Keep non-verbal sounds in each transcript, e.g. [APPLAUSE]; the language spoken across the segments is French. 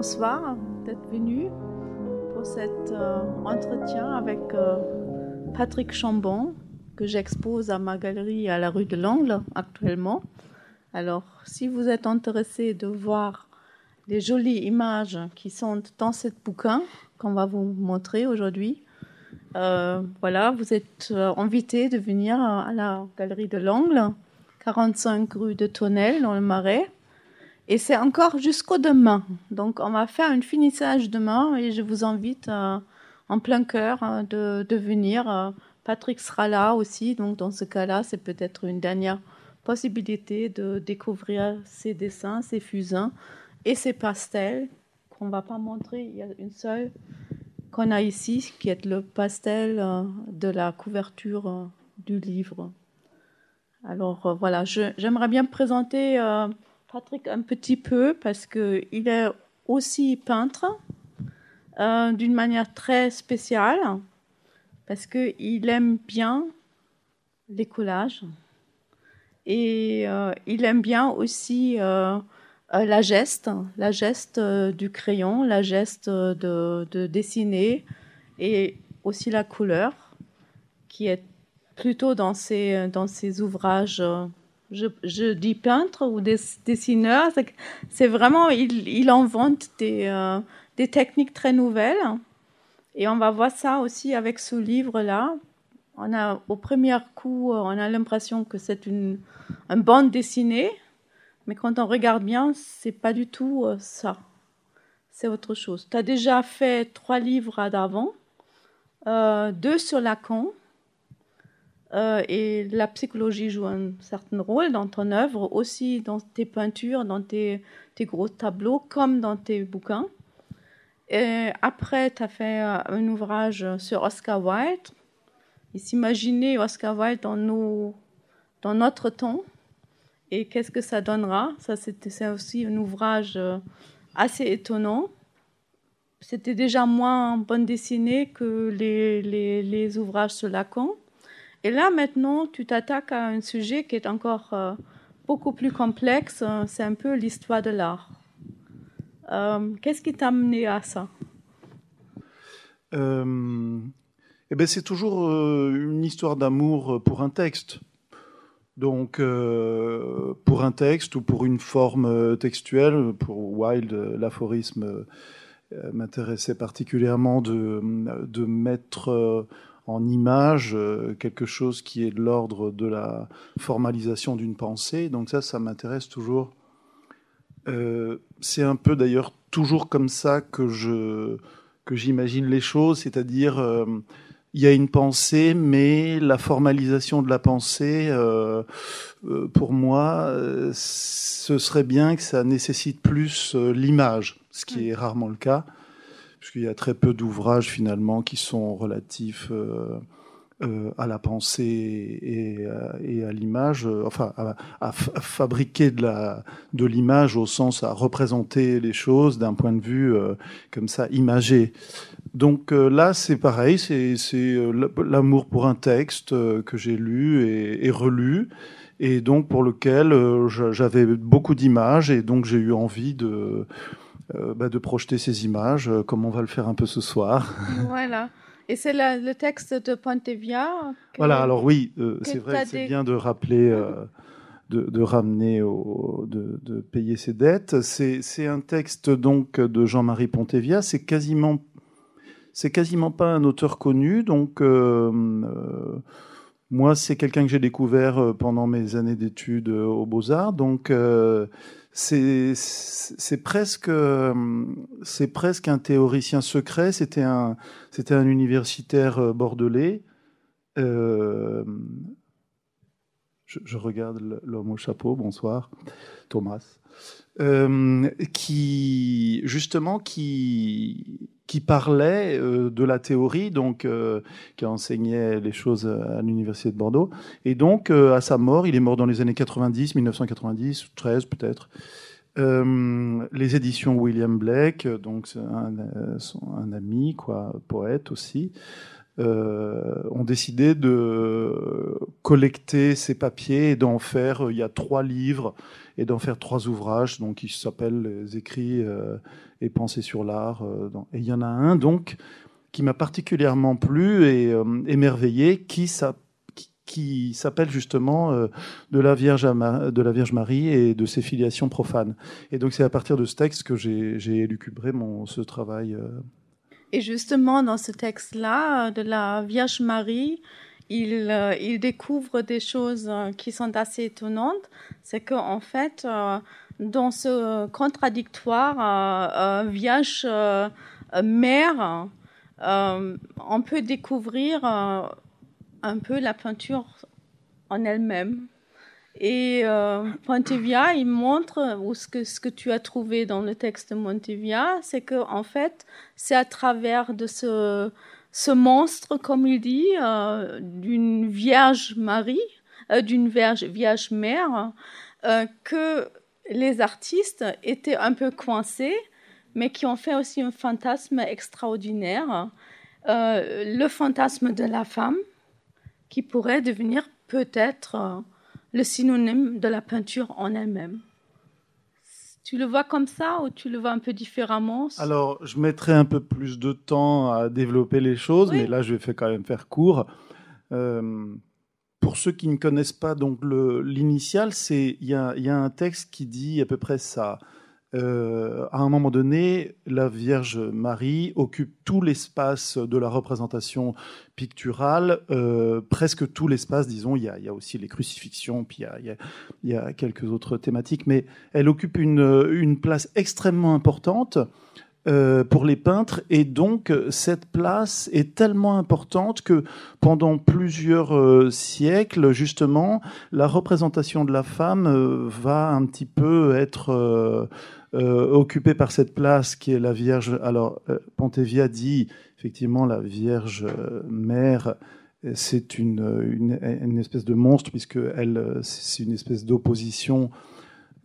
bonsoir d'être venu pour cet euh, entretien avec euh, Patrick Chambon que j'expose à ma galerie à la rue de l'Angle actuellement. Alors, si vous êtes intéressé de voir les jolies images qui sont dans ce bouquin qu'on va vous montrer aujourd'hui, euh, voilà, vous êtes invité de venir à la galerie de l'Angle, 45 rue de Tonnelle dans le Marais. Et c'est encore jusqu'au demain. Donc, on va faire un finissage demain et je vous invite euh, en plein cœur euh, de, venir. Euh, Patrick sera là aussi. Donc, dans ce cas-là, c'est peut-être une dernière possibilité de découvrir ses dessins, ses fusains et ses pastels qu'on ne va pas montrer. Il y a une seule qu'on a ici qui est le pastel de la couverture du livre. Alors, voilà, j'aimerais bien présenter. Patrick un petit peu parce qu'il est aussi peintre euh, d'une manière très spéciale parce qu'il aime bien les collages et euh, il aime bien aussi euh, la geste, la geste du crayon, la geste de, de, dessiner et aussi la couleur qui est plutôt dans ses, dans ses ouvrages je, dis peintre ou dessineur, c'est vraiment, il, invente des, euh, des, techniques très nouvelles. Et on va voir ça aussi avec ce livre-là. On a, au premier coup, on a l'impression que c'est une, une, bande dessinée, mais quand on regarde bien, c'est pas du tout euh, ça. C'est autre chose. Tu as déjà fait trois livres d'avant, euh, deux sur Lacan euh, et la psychologie joue un certain rôle dans ton œuvre, aussi dans tes peintures, dans tes, gros tableaux, comme dans tes bouquins. Après, tu as fait euh, un ouvrage sur Oscar Wilde. Et s'imaginer Oscar Wilde dans, nos, dans notre temps et qu'est-ce que ça donnera? Ça, c'est aussi un ouvrage euh, assez étonnant. C'était déjà moins bonne dessinée que les, les ouvrages sur Lacan. Et là, maintenant, tu t'attaques à un sujet qui est encore euh, beaucoup plus complexe. Euh, c'est un peu l'histoire de l'art. Euh, qu'est-ce qui t'a amené à ça? Eh ben, C'est toujours une histoire d'amour pour un texte. Donc, pour un texte ou pour une forme textuelle, pour Wilde, l'aphorisme m'intéressait particulièrement de, de mettre en image euh, quelque chose qui est de l'ordre de la formalisation d'une pensée. Donc ça, ça m'intéresse toujours. Euh, c'est un peu d'ailleurs toujours comme ça que je que j'imagine les choses, c'est-à-dire euh, il y a une pensée, mais la formalisation de la pensée, pour moi, ce serait bien que ça nécessite plus l'image, ce qui est rarement le cas puisqu'il y a très peu d'ouvrages finalement qui sont relatifs euh, euh, à la pensée et, euh, à l'image, enfin à, fabriquer de l'image au sens à représenter les choses d'un point de vue comme ça imagé. Donc là, c'est pareil, c'est l'amour pour un texte que j'ai lu et, relu, et donc pour lequel j'avais beaucoup d'images, et donc j'ai eu envie de, euh, bah, de projeter ces images, euh, comme on va le faire un peu ce soir. [LAUGHS] Voilà. Et c'est le texte de Pontevia Voilà, alors oui, euh, c'est vrai, c'est bien de rappeler, de, ramener, au, de, payer ses dettes. C'est un texte donc de Jean-Marie Pontevia. C'est quasiment, c'est quasiment pas un auteur connu, donc. Moi, c'est quelqu'un que j'ai découvert pendant mes années d'études aux Beaux-Arts, donc c'est presque c'est presque un théoricien secret. C'était un universitaire euh, bordelais. Euh, je, regarde l'homme au chapeau. Bonsoir, Thomas. Euh, qui justement qui qui parlait euh, de la théorie, donc euh, qui enseignait les choses à l'université de Bordeaux. Et donc, euh, à sa mort, il est mort dans les années 90, 1990, 13 peut-être. les éditions William Blake, donc un, un, ami, quoi, poète aussi, ont décidé de collecter ces papiers et d'en faire, il y a trois livres, et d'en faire trois ouvrages, donc qui s'appellent Les écrits et pensées sur l'art. et il y en a un, donc, qui m'a particulièrement plu et émerveillé, qui s'appelle justement euh, de, la Vierge de la Vierge Marie et de ses filiations profanes. Et donc c'est à partir de ce texte que j'ai élucubré mon, ce travail. Euh. Et justement, dans ce texte-là, euh, de la Vierge Marie, il, il, découvre des choses qui sont assez étonnantes. C'est qu'en en fait, dans ce contradictoire Vierge Mère, on peut découvrir un peu la peinture en elle-même. Et euh, Montevia, il montre, ou ce que, ce que tu as trouvé dans le texte de Montevia, c'est que en fait, c'est à travers de ce, ce monstre, comme il dit, euh, d'une Vierge Marie, euh, d'une Vierge, Vierge Mère, que les artistes étaient un peu coincés, mais qui ont fait aussi un fantasme extraordinaire, le fantasme de la femme, qui pourrait devenir peut-être euh, le synonyme de la peinture en elle-même. Tu le vois comme ça ou tu le vois un peu différemment? Alors, je mettrai un peu plus de temps à développer les choses, mais là, je vais quand même faire court. Euh, pour ceux qui ne connaissent pas donc l'initial, c'est il y, y a, un texte qui dit à peu près ça. Euh, à un moment donné, la Vierge Marie occupe tout l'espace de la représentation picturale, euh, presque tout l'espace, disons, il y, a, aussi les crucifixions, puis il y a, quelques autres thématiques, mais elle occupe une, place extrêmement importante euh, pour les peintres, et donc cette place est tellement importante que pendant plusieurs siècles, justement, la représentation de la femme va un petit peu être euh, occupée par cette place qui est la Vierge. Alors, euh, Pontevia dit effectivement la Vierge euh, Mère, c'est une, une, espèce de monstre, puisque c'est une espèce d'opposition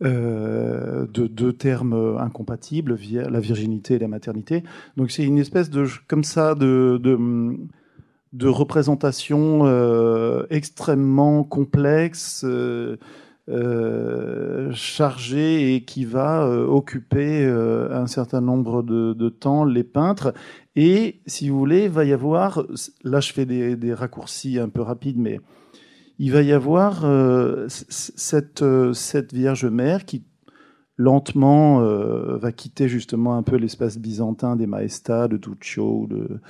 de deux termes incompatibles, la virginité et la maternité. Donc c'est une espèce de, comme ça, de, de, représentation extrêmement complexe. Euh, chargé et qui va euh, occuper euh, un certain nombre de, temps les peintres. Et si vous voulez, il va y avoir, là je fais des, raccourcis un peu rapides, mais il va y avoir cette, cette Vierge Mère qui lentement va quitter justement un peu l'espace byzantin des Maestas, de Duccio, de,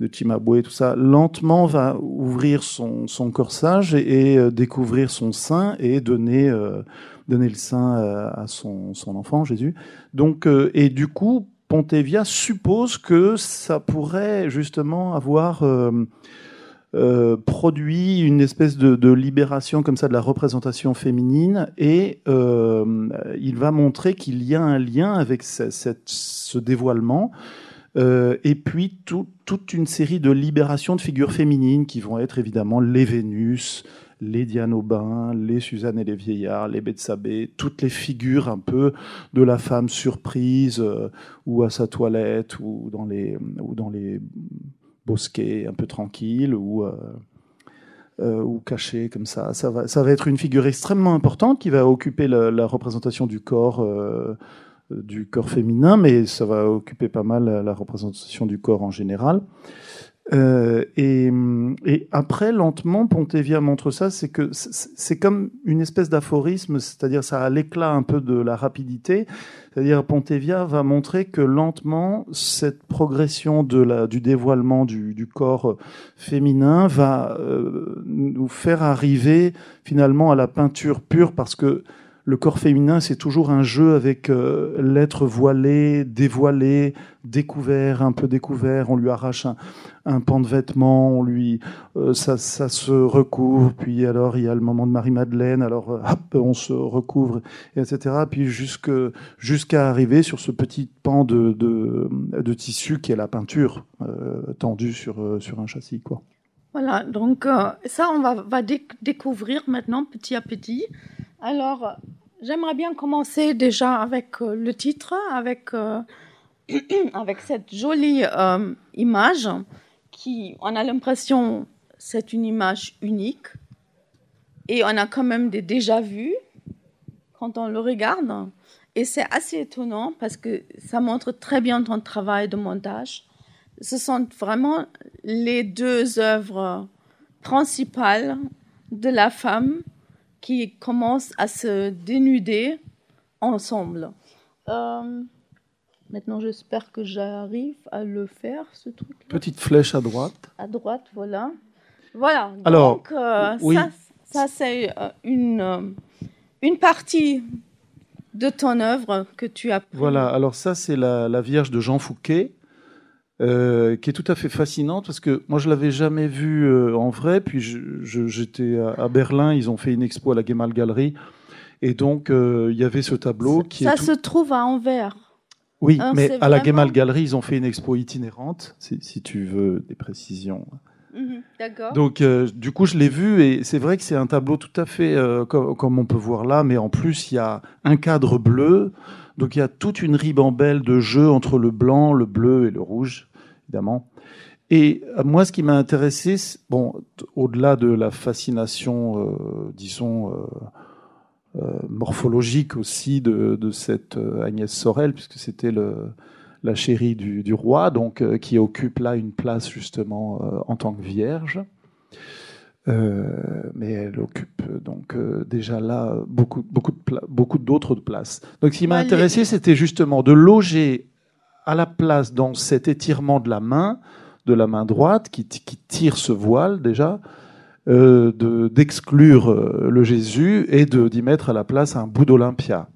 de Timabwe, tout ça, lentement va ouvrir son, corsage et, euh, découvrir son sein et donner, euh, donner le sein euh, à son, enfant, Jésus. Donc, et du coup, Pontevia suppose que ça pourrait justement avoir produit une espèce de, libération comme ça de la représentation féminine et il va montrer qu'il y a un lien avec ce dévoilement et puis toute une série de libérations de figures féminines qui vont être évidemment les Vénus, les Diane Aubin, les Suzanne et les Vieillards, les Betsabé, toutes les figures un peu de la femme surprise euh, ou à sa toilette ou dans les, bosquets un peu tranquilles ou, euh, cachées comme ça. Ça va, ça va être une figure extrêmement importante qui va occuper la, la représentation du corps du corps féminin, mais ça va occuper pas mal la représentation du corps en général. Euh, et, après, lentement, Pontevia montre ça, c'est que c'est comme une espèce d'aphorisme, c'est-à-dire ça a l'éclat un peu de la rapidité. C'est-à-dire Pontevia va montrer que lentement, cette progression de la, du dévoilement du, corps féminin va euh, nous faire arriver finalement à la peinture pure, parce que le corps féminin, c'est toujours un jeu avec euh, l'être voilé, dévoilé, découvert, un peu découvert. On lui arrache un, pan de vêtement, on lui, euh, ça, se recouvre. Puis alors, il y a le moment de Marie-Madeleine. Alors, euh, hop, on se recouvre, etc. Puis jusqu'à arriver sur ce petit pan de, de, tissu qui est la peinture tendue sur, sur un châssis, quoi. Voilà, donc ça, on va, découvrir maintenant petit à petit. Alors, J'aimerais bien commencer déjà avec euh, le titre, avec, euh, [CLEARS THROAT] avec cette jolie euh, image qui, on a l'impression, c'est une image unique. Et on a quand même des déjà-vus quand on le regarde. Et c'est assez étonnant parce que ça montre très bien ton travail de montage. Ce sont vraiment les deux œuvres principales de la femme qui commencent à se dénuder ensemble. Euh, maintenant, j'espère que j'arrive à le faire, ce truc. Petite flèche à droite. À droite, voilà. Voilà. Alors, Donc, euh, oui. ça, ça c'est euh, une, une partie de ton œuvre que tu as. pris. Voilà, alors ça c'est la, la Vierge de Jean Fouquet, euh, qui est tout à fait fascinante parce que moi je l'avais jamais vue euh, en vrai, puis j'étais à, à Berlin, ils ont fait une expo à la Gemal Galerie, et donc euh, il y avait ce tableau qui ça est tout- se trouve à Anvers. Oui, Hein, mais à la Gemal Galerie, ils ont fait une expo itinérante, si, si tu veux des précisions. D'accord. Donc, du coup, je l'ai vu et c'est vrai que c'est un tableau tout à fait euh, co- comme, on peut voir là, mais en plus, il y a un cadre bleu. Donc, il y a toute une ribambelle de jeu entre le blanc, le bleu et le rouge, évidemment. Et euh, moi, ce qui m'a intéressé, bon, au-delà de la fascination, euh, disons, euh, morphologique aussi de, cette Agnès Sorel, puisque c'était la chérie du, du roi, donc qui occupe là une place justement en tant que vierge. Euh, mais elle occupe donc euh, déjà là beaucoup beaucoup de pla- beaucoup d'autres places. Donc ce qui m'a intéressé, c'était justement de loger à la place dans cet étirement de la main, de la main droite qui, tire ce voile déjà, euh, de- d'exclure euh, le Jésus et de d'y mettre à la place un bout d'Olympia,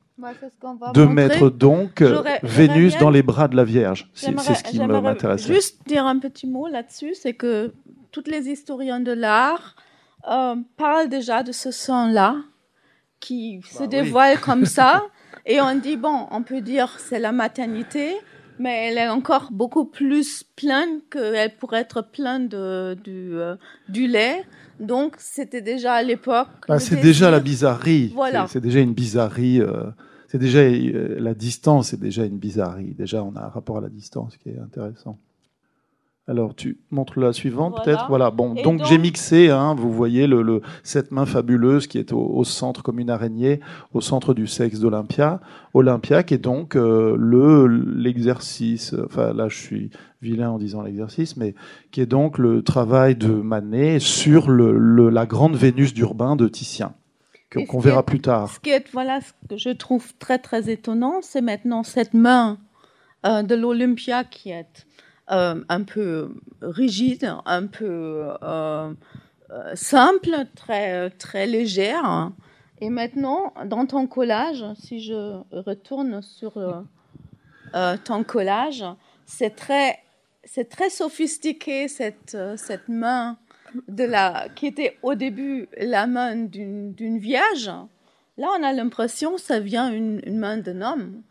de montrer. mettre donc Vénus dans les bras de la Vierge. C'est ce qui j'aimerais m'intéresse. Juste dire un petit mot là-dessus, c'est que tous les historiens de l'art euh, parlent déjà de ce sang-là qui se Bah oui. dévoile [LAUGHS] comme ça, et on dit bon, on peut dire c'est la maternité, mais elle est encore beaucoup plus pleine qu'elle pourrait être pleine de du, euh, du lait. Donc c'était déjà à l'époque. Ah, le c'est déjà la bizarrerie. Voilà. C'est c'est déjà une bizarrerie. euh, c'est déjà euh, la distance, c'est déjà une bizarrerie. Déjà, on a un rapport à la distance qui est intéressant. Alors, tu montres la suivante, Voilà. peut-être. Voilà. Bon, donc, donc- j'ai mixé. Hein, vous voyez le, le- cette main fabuleuse qui est au, au centre comme une araignée, au centre du sexe d'Olympia. Olympia, qui est donc euh, le l'exercice. Enfin, là, je suis vilain en disant l'exercice, mais qui est donc le travail de Manet sur le, la grande Vénus d'Urbain de Titien, qu'on verra plus tard. Ce qui est, voilà, ce que je trouve très très étonnant, c'est maintenant cette main euh, de l'Olympia qui est un peu rigide, un peu euh, euh, simple, très très légère. Et maintenant, dans ton collage, si je retourne sur euh, euh, ton collage, c'est très c'est très sophistiqué cette euh, cette main de la qui était au début la main d'une d'une vierge. Là, on a l'impression que ça vient une, une main d'un homme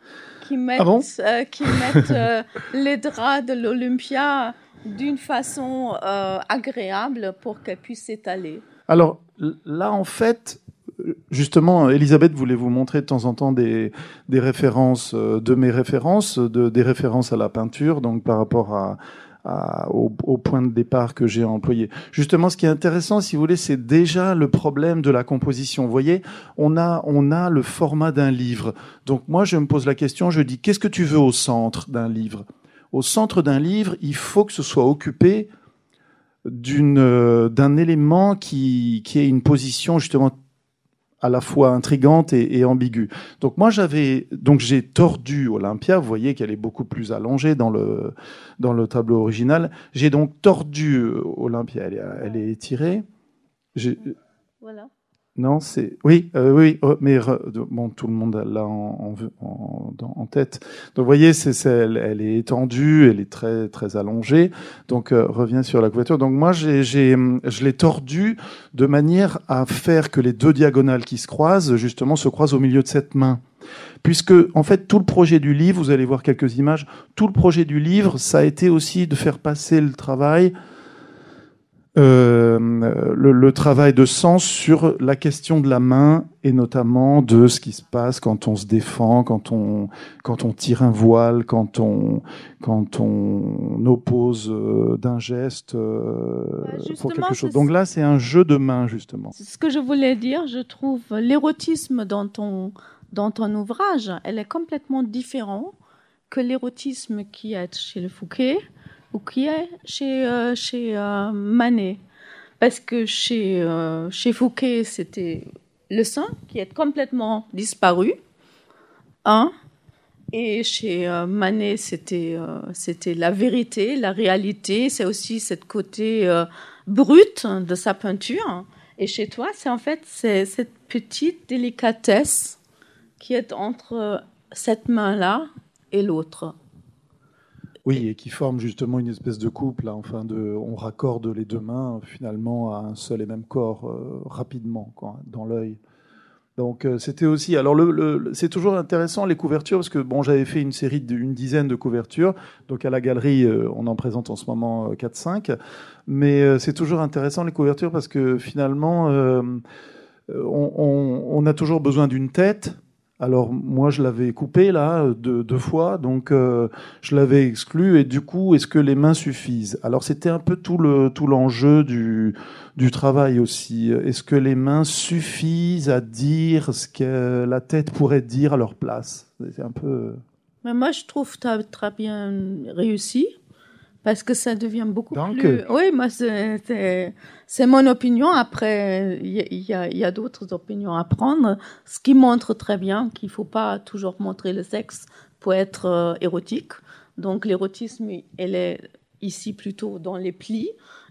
qui met Ah bon? euh, qui met euh, les draps de l'Olympia d'une façon euh, agréable pour qu'elle puisse s'étaler. Alors là, en fait, justement, Elisabeth voulait vous montrer de temps en temps des, des références, de mes références, de, des références à la peinture, donc par rapport à, au, point de départ que j'ai employé. Justement, ce qui est intéressant, si vous voulez, c'est déjà le problème de la composition. Vous voyez, on a, on a le format d'un livre. Donc moi, je me pose la question, je dis, qu'est-ce que tu veux au centre d'un livre? Au centre d'un livre, il faut que ce soit occupé euh, d'un élément qui qui ait une position justement à la fois intrigante et, ambiguë. Donc moi j'avais donc j'ai tordu Olympia, vous voyez qu'elle est beaucoup plus allongée dans le dans le tableau original. J'ai donc tordu Olympia, elle est, elle est étirée. Voilà. Non, c'est oui, euh, oui, euh, mais bon, tout le monde l'a en, en, tête. Donc, vous voyez, c'est, elle, elle est étendue, elle est très très allongée. Donc, euh, revient sur la couverture. Donc, moi, j'ai, je l'ai tordue de manière à faire que les deux diagonales qui se croisent, justement, se croisent au milieu de cette main. Puisque, en fait, tout le projet du livre, vous allez voir quelques images, tout le projet du livre, ça a été aussi de faire passer le travail euh, le, travail de sens sur la question de la main et notamment de ce qui se passe quand on se défend, quand on, quand on tire un voile, quand on, quand on oppose euh, d'un geste euh, bah, pour quelque chose. Donc là, c'est un jeu de main, justement. Ce que je voulais dire, je trouve l'érotisme dans ton, dans ton ouvrage, elle est complètement différent que l'érotisme qui est chez le Fouquet ou qui est chez, euh, chez euh, Manet. Parce que chez, euh, chez Fouquet, c'était le sein qui est complètement disparu. Hein, et chez Manet, c'était c'était la vérité, la réalité. C'est aussi cette côté brut de sa peinture. Et chez toi, c'est en fait cette petite délicatesse qui est entre cette main-là et l'autre. Oui, et qui forme justement une espèce de couple. enfin, de, on raccorde les deux mains finalement à un seul et même corps euh, rapidement, dans l'œil. Donc euh, c'était aussi. Alors le, c'est toujours intéressant les couvertures parce que bon, j'avais fait une série d'une dizaine de couvertures. Donc à la galerie, euh, on en présente en ce moment 4-5. Mais c'est toujours intéressant les couvertures parce que finalement, on, a toujours besoin d'une tête alors moi, je l'avais coupé là deux, fois, donc euh, je l'avais exclu. Et du coup, est-ce que les mains suffisent? Alors c'était un peu tout le tout l'enjeu du du travail aussi. Est-ce que les mains suffisent à dire ce que la tête pourrait dire à leur place? C'est un peu. Mais moi, je trouve que tu as très bien réussi parce que ça devient beaucoup plus. Oui, moi, c'est mon opinion. Après, il y a, y a d'autres opinions à prendre. Ce qui montre très bien qu'il ne faut pas toujours montrer le sexe pour être euh, érotique. Donc, l'érotisme, elle est ici plutôt dans les plis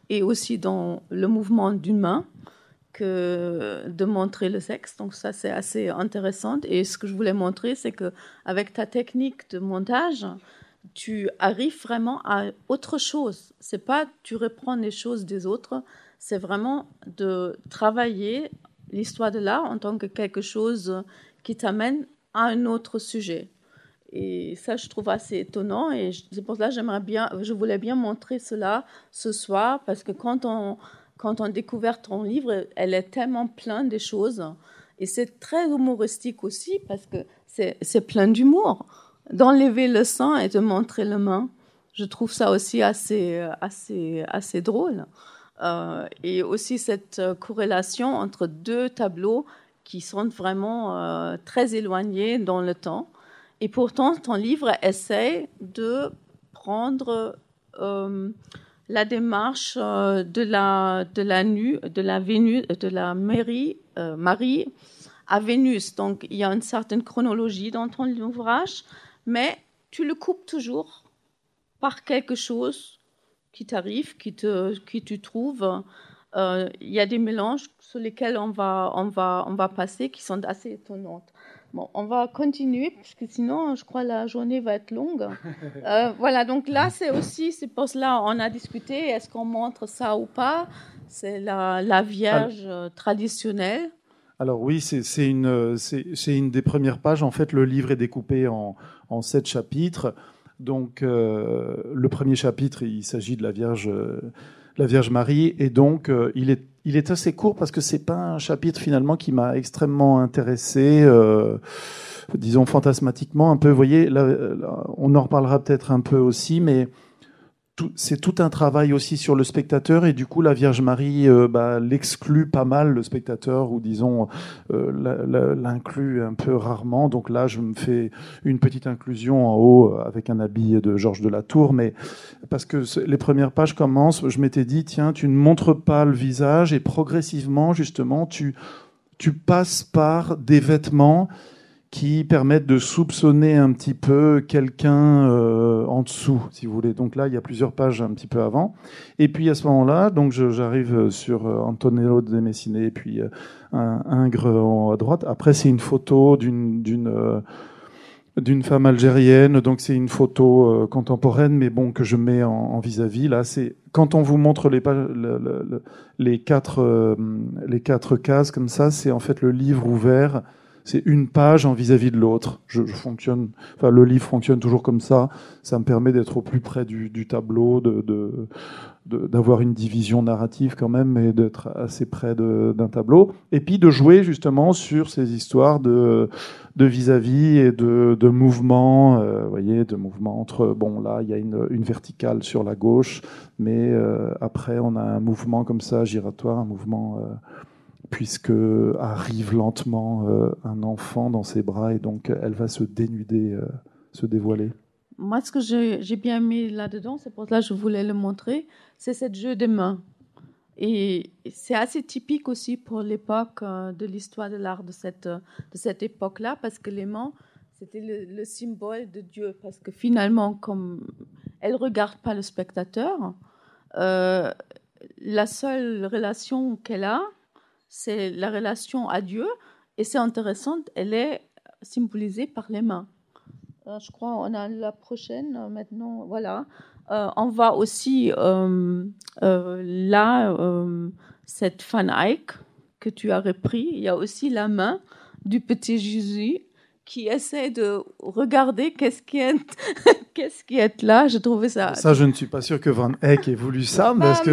et aussi dans le mouvement d'une main que de montrer le sexe. Donc, ça, c'est assez intéressant. Et ce que je voulais montrer, c'est que avec ta technique de montage, tu arrives vraiment à autre chose. C'est pas tu reprends les choses des autres, c'est vraiment de travailler l'histoire de l'art en tant que quelque chose qui t'amène à un autre sujet. Et ça, je trouve assez étonnant. Et c'est pour cela j'aimerais bien, je voulais bien montrer cela ce soir parce que quand on quand on découvre ton livre, elle est tellement pleine de choses. Et c'est très humoristique aussi parce que c'est plein d'humour d'enlever le sang et de montrer le main. Je trouve ça aussi assez, assez, assez drôle. Euh, et aussi cette euh, corrélation entre deux tableaux qui sont vraiment euh, très éloignés dans le temps. Et pourtant, ton livre essaie de prendre la démarche de la, de la nue, de la Vénus, de la Marie à Vénus. Donc, il y a une certaine chronologie dans ton ouvrage mais tu le coupes toujours par quelque chose qui t'arrive, qui, te, qui tu trouves. Euh, il y a des mélanges sur lesquels on va, on, va, on va passer qui sont assez étonnantes. Bon, on va continuer parce que sinon, je crois la journée va être longue. [LAUGHS] Euh, voilà, donc là, c'est aussi, c'est pour cela, on a discuté, est-ce qu'on montre ça ou pas? C'est la, la Vierge traditionnelle. Alors oui, c'est une, une des premières pages. En fait, le livre est découpé en, en sept chapitres. Donc, euh, le premier chapitre, il s'agit de la Vierge, la Vierge Marie, et donc euh, il, est, il est assez court parce que c'est pas un chapitre finalement qui m'a extrêmement intéressé, euh, disons fantasmatiquement un peu. Vous voyez, on en reparlera peut-être un peu aussi, mais c'est tout un travail aussi sur le spectateur et du coup la Vierge Marie euh, bah, l'exclut pas mal le spectateur ou disons euh, l'inclut un peu rarement. Donc là je me fais une petite inclusion en haut euh, avec un habit de Georges de la Tour, mais parce que les premières pages commencent, je m'étais dit tiens tu ne montres pas le visage et progressivement justement tu tu passes par des vêtements qui permettent de soupçonner un petit peu quelqu'un euh, en dessous, si vous voulez. Donc là, il y a plusieurs pages un petit peu avant. Et puis à ce moment-là, donc j'arrive sur euh, Antonello de Messine, et puis euh, un Ingres en, à droite. Après, c'est une photo d'une d'une d'une femme algérienne. Donc c'est une photo contemporaine, mais bon que je mets en vis-à-vis. Là, c'est quand on vous montre les pages, les quatre les quatre cases comme ça, c'est en fait le livre ouvert c'est une page en vis-à-vis de l'autre. Je, fonctionne, enfin le livre fonctionne toujours comme ça. Ça me permet d'être au plus près du, tableau, de, d'avoir une division narrative quand même, et d'être assez près d'un tableau. Et puis de jouer justement sur ces histoires de vis-à-vis et de, de mouvements, euh, voyez, de mouvements entre, bon là, il y a une, une verticale sur la gauche, mais euh, après on a un mouvement comme ça, giratoire, un mouvement... Euh, puisque arrive lentement euh, un enfant dans ses bras et donc elle va se dénuder, euh, se dévoiler. Moi, ce que j'ai bien aimé là-dedans, c'est pour ça que je voulais le montrer, c'est ce jeu des mains. Et c'est assez typique aussi pour l'époque euh, de l'histoire de l'art de cette, de cette époque-là, parce que les mains, c'était le, symbole de Dieu, parce que finalement, comme elle ne regarde pas le spectateur, la seule relation qu'elle a, c'est la relation à Dieu. Et c'est intéressant, elle est symbolisée par les mains. Euh, je crois on a la prochaine euh, maintenant. Voilà. Euh, on va aussi là, cette Van Eyck que tu as repris. Il y a aussi la main du petit Jésus qui essaie de regarder qu'est-ce qui est, qu'est-ce qui est là? Je trouvais ça. Ça, je ne suis pas sûr que Van Eyck ait voulu ça, parce que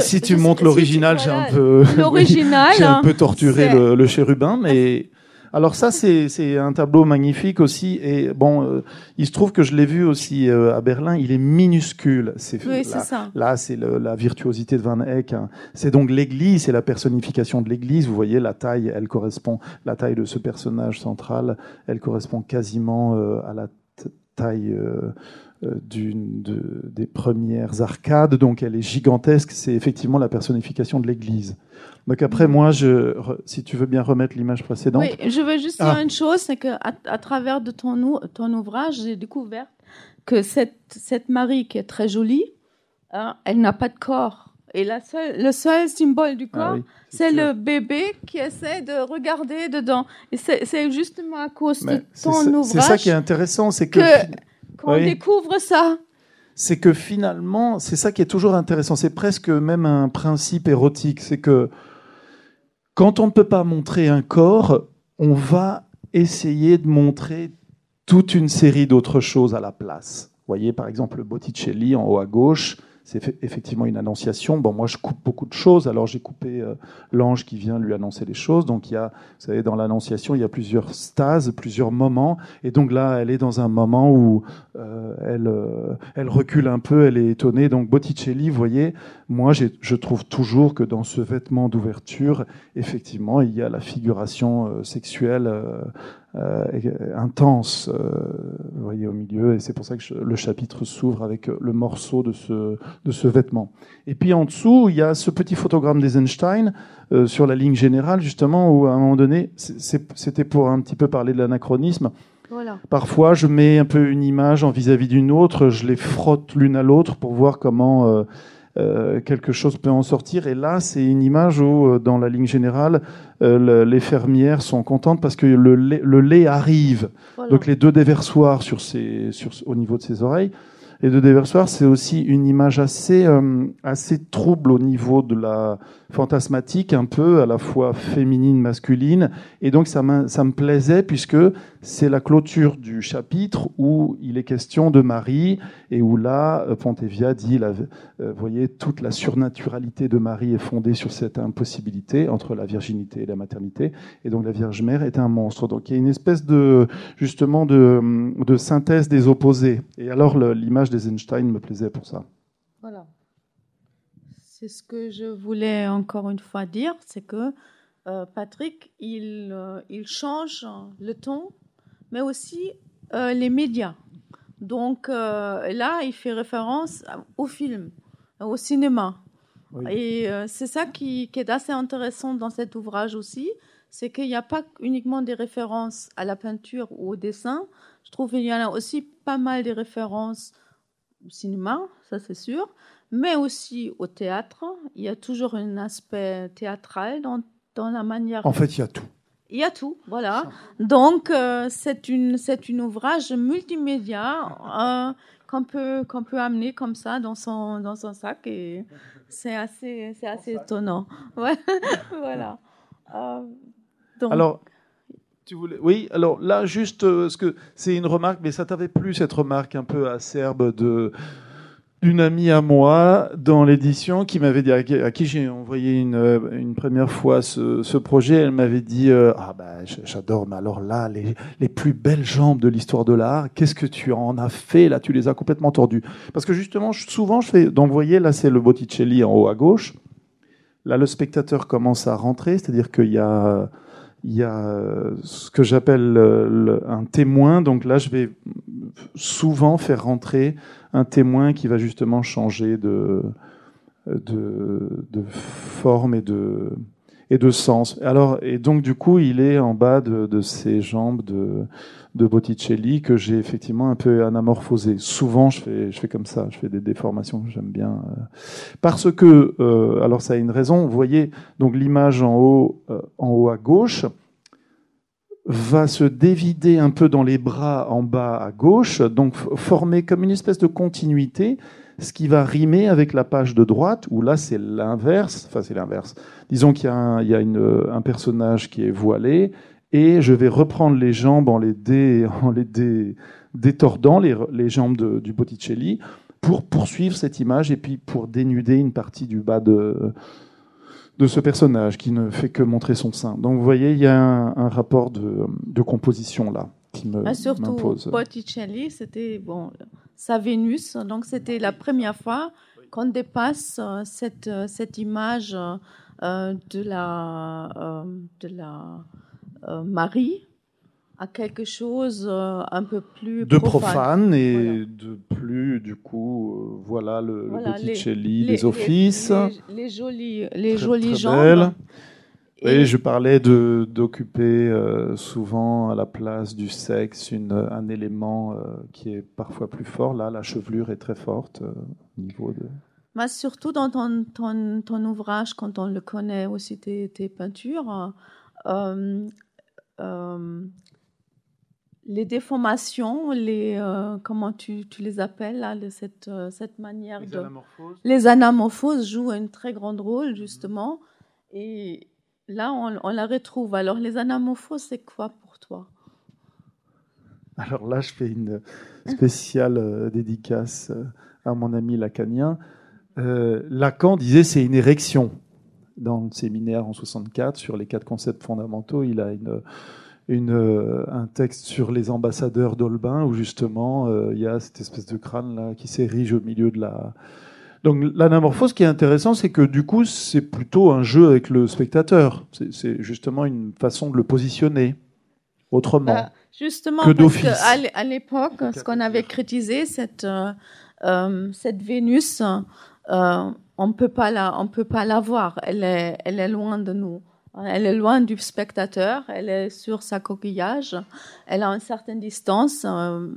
si tu montres l'original, j'ai un peu, [LAUGHS] l'original, j'ai un peu torturé le, le, chérubin, mais [LAUGHS] alors ça, c'est un tableau magnifique aussi. Et bon, euh, il se trouve que je l'ai vu aussi euh, à Berlin. Il est minuscule. C'est oui, là, ça. Là, c'est la virtuosité de Van Eyck. Hein. C'est donc l'Église, c'est la personnification de l'Église. Vous voyez, la taille, elle correspond, la taille de ce personnage central, elle correspond quasiment euh, à la taille euh, d'une des premières arcades, donc elle est gigantesque. C'est effectivement la personnification de l'Église. Donc après, moi, je, si tu veux bien remettre l'image précédente. Oui, je veux juste dire ah. une chose, c'est que à, travers de ton, ton ouvrage, j'ai découvert que cette, cette Marie qui est très jolie, hein, elle n'a pas de corps. Et la le seul symbole du corps, ah c'est le bébé qui essaie de regarder dedans. Et c'est justement à cause de ton ouvrage. C'est ça qui est intéressant, c'est que on découvre ça. C'est que finalement, c'est ça qui est toujours intéressant. C'est presque même un principe érotique. C'est que quand on ne peut pas montrer un corps, on va essayer de montrer toute une série d'autres choses à la place. Vous voyez, par exemple, Botticelli en haut à gauche, c'est effectivement une annonciation. Bon, moi, je coupe beaucoup de choses. Alors, j'ai coupé euh, l'ange qui vient lui annoncer les choses. Donc, il y a, vous savez, dans l'annonciation, il y a plusieurs stases, plusieurs moments. Et donc là, elle est dans un moment où euh, elle, euh, elle recule un peu, elle est étonnée. Donc, Botticelli, vous voyez, moi, je trouve toujours que dans ce vêtement d'ouverture, effectivement, il y a la figuration sexuelle euh, intense, euh, vous voyez, au milieu, et c'est pour ça que le chapitre s'ouvre avec le morceau de ce, de ce vêtement. Et puis en dessous, il y a ce petit photogramme d'Eisenstein euh, sur la ligne générale, justement, où à un moment donné, c'était pour un petit peu parler de l'anachronisme. Voilà. Parfois, je mets un peu une image en vis-à-vis d'une autre, je les frotte l'une à l'autre pour voir comment euh, quelque chose peut en sortir. Et là, c'est une image où, euh, dans la ligne générale, euh, les fermières sont contentes parce que le lait, le lait arrive. Donc les deux déversoirs sur ses, sur, au niveau de ses oreilles. Les deux déversoirs, c'est aussi une image assez, assez trouble au niveau de la fantasmatique, un peu à la fois féminine, masculine. Et donc ça, ça me plaisait puisque c'est la clôture du chapitre où il est question de Marie et où là, euh, Pontevia dit, la, euh, voyez, toute la surnaturalité de Marie est fondée sur cette impossibilité entre la virginité et la maternité. Et donc la Vierge Mère est un monstre. Donc il y a une espèce de, justement, de, de synthèse des opposés. Et alors l'image d'Eisenstein me plaisait pour ça. Voilà. C'est ce que je voulais encore une fois dire, c'est que euh, Patrick, il, il change le ton mais aussi euh, les médias. Donc euh, là, il fait référence au film, au cinéma. Et euh, c'est ça qui, est assez intéressant dans cet ouvrage aussi, c'est qu'il n'y a pas uniquement des références à la peinture ou au dessin. Je trouve qu'il y en a aussi pas mal de références au cinéma, ça c'est sûr, mais aussi au théâtre. Il y a toujours un aspect théâtral dans, dans la manière. En fait, il y a tout. Il y a tout, voilà. Donc, euh, c'est une, c'est une ouvrage multimédia euh, qu'on peut, qu'on peut amener comme ça dans son, dans son sac et c'est assez, c'est assez étonnant. [LAUGHS] voilà. Euh, donc, Alors, Oui, alors là, juste, euh, que c'est une remarque, mais ça t'avait plu cette remarque un peu acerbe de d'une amie à moi dans l'édition qui m'avait dit, à qui j'ai envoyé une, euh, une, première fois ce, ce projet, elle m'avait dit euh, Ah, ben j'adore, mais alors là, les, les plus belles jambes de l'histoire de l'art, qu'est-ce que tu en as fait Là, tu les as complètement tordues. Parce que justement, souvent, je fais. Donc, vous voyez, là, c'est le Botticelli en haut à gauche. Là, le spectateur commence à rentrer, c'est-à-dire qu'il y a il y a ce que j'appelle un témoin. Donc là, je vais souvent faire rentrer un témoin qui va justement changer de, de, de forme et de, et de sens. Alors, et donc, du coup, il est en bas de, ces jambes de, Botticelli que j'ai effectivement un peu anamorphosé. Souvent, je fais, je fais comme ça, je fais des déformations, j'aime bien. Euh, parce que, euh, alors ça a une raison, vous voyez, donc l'image en haut, euh, en haut à gauche, va se dévider un peu dans les bras en bas à gauche, donc former comme une espèce de continuité, ce qui va rimer avec la page de droite, où là c'est l'inverse, enfin c'est l'inverse. Disons qu'il y a, un, un personnage qui est voilé, et je vais reprendre les jambes en les, dé, en les dé, détordant, les, les jambes de, du Botticelli, pour poursuivre cette image et puis pour dénuder une partie du bas de, de ce personnage qui ne fait que montrer son sein. Donc vous voyez, il y a un, rapport de, composition là qui me ah, Surtout Botticelli, c'était bon, sa Vénus, donc c'était la première fois qu'on dépasse euh, cette, euh, cette image euh, de la, de la Marie à quelque chose un peu plus de profane, et de plus du coup euh, voilà le, Botticelli des offices. les, jolis les jolies jambes et je parlais de d'occuper euh, souvent à la place du sexe une, un élément qui est parfois plus fort là la chevelure est très forte au niveau de mais surtout dans ton, ton, ton, ouvrage quand on le connaît aussi tes, tes peintures les déformations, les, euh, comment tu, tu, les appelles là, de cette, euh, cette manière les de... Anamorphoses. Les anamorphoses jouent un très grand rôle, justement. Et là, on, la retrouve. Alors, les anamorphoses, c'est quoi pour toi? Alors là, je fais une spéciale euh, dédicace à mon ami lacanien. Lacan disait c'est une érection. Dans le séminaire en 64, sur les quatre concepts fondamentaux, il a euh, un texte sur les ambassadeurs d'Olbin où justement euh, il y a cette espèce de crâne là qui s'érige au milieu de la. Donc l'anamorphose, qui est intéressant, c'est que du coup c'est plutôt un jeu avec le spectateur. C'est justement une façon de le positionner autrement. Bah, justement, que parce qu'à l'époque, ce qu'on avait critiqué, cette, euh, cette Vénus, on peut pas la, on peut pas la voir. Elle est, elle est loin de nous. Elle est loin du spectateur, elle est sur sa coquillage, elle a une certaine distance, euh,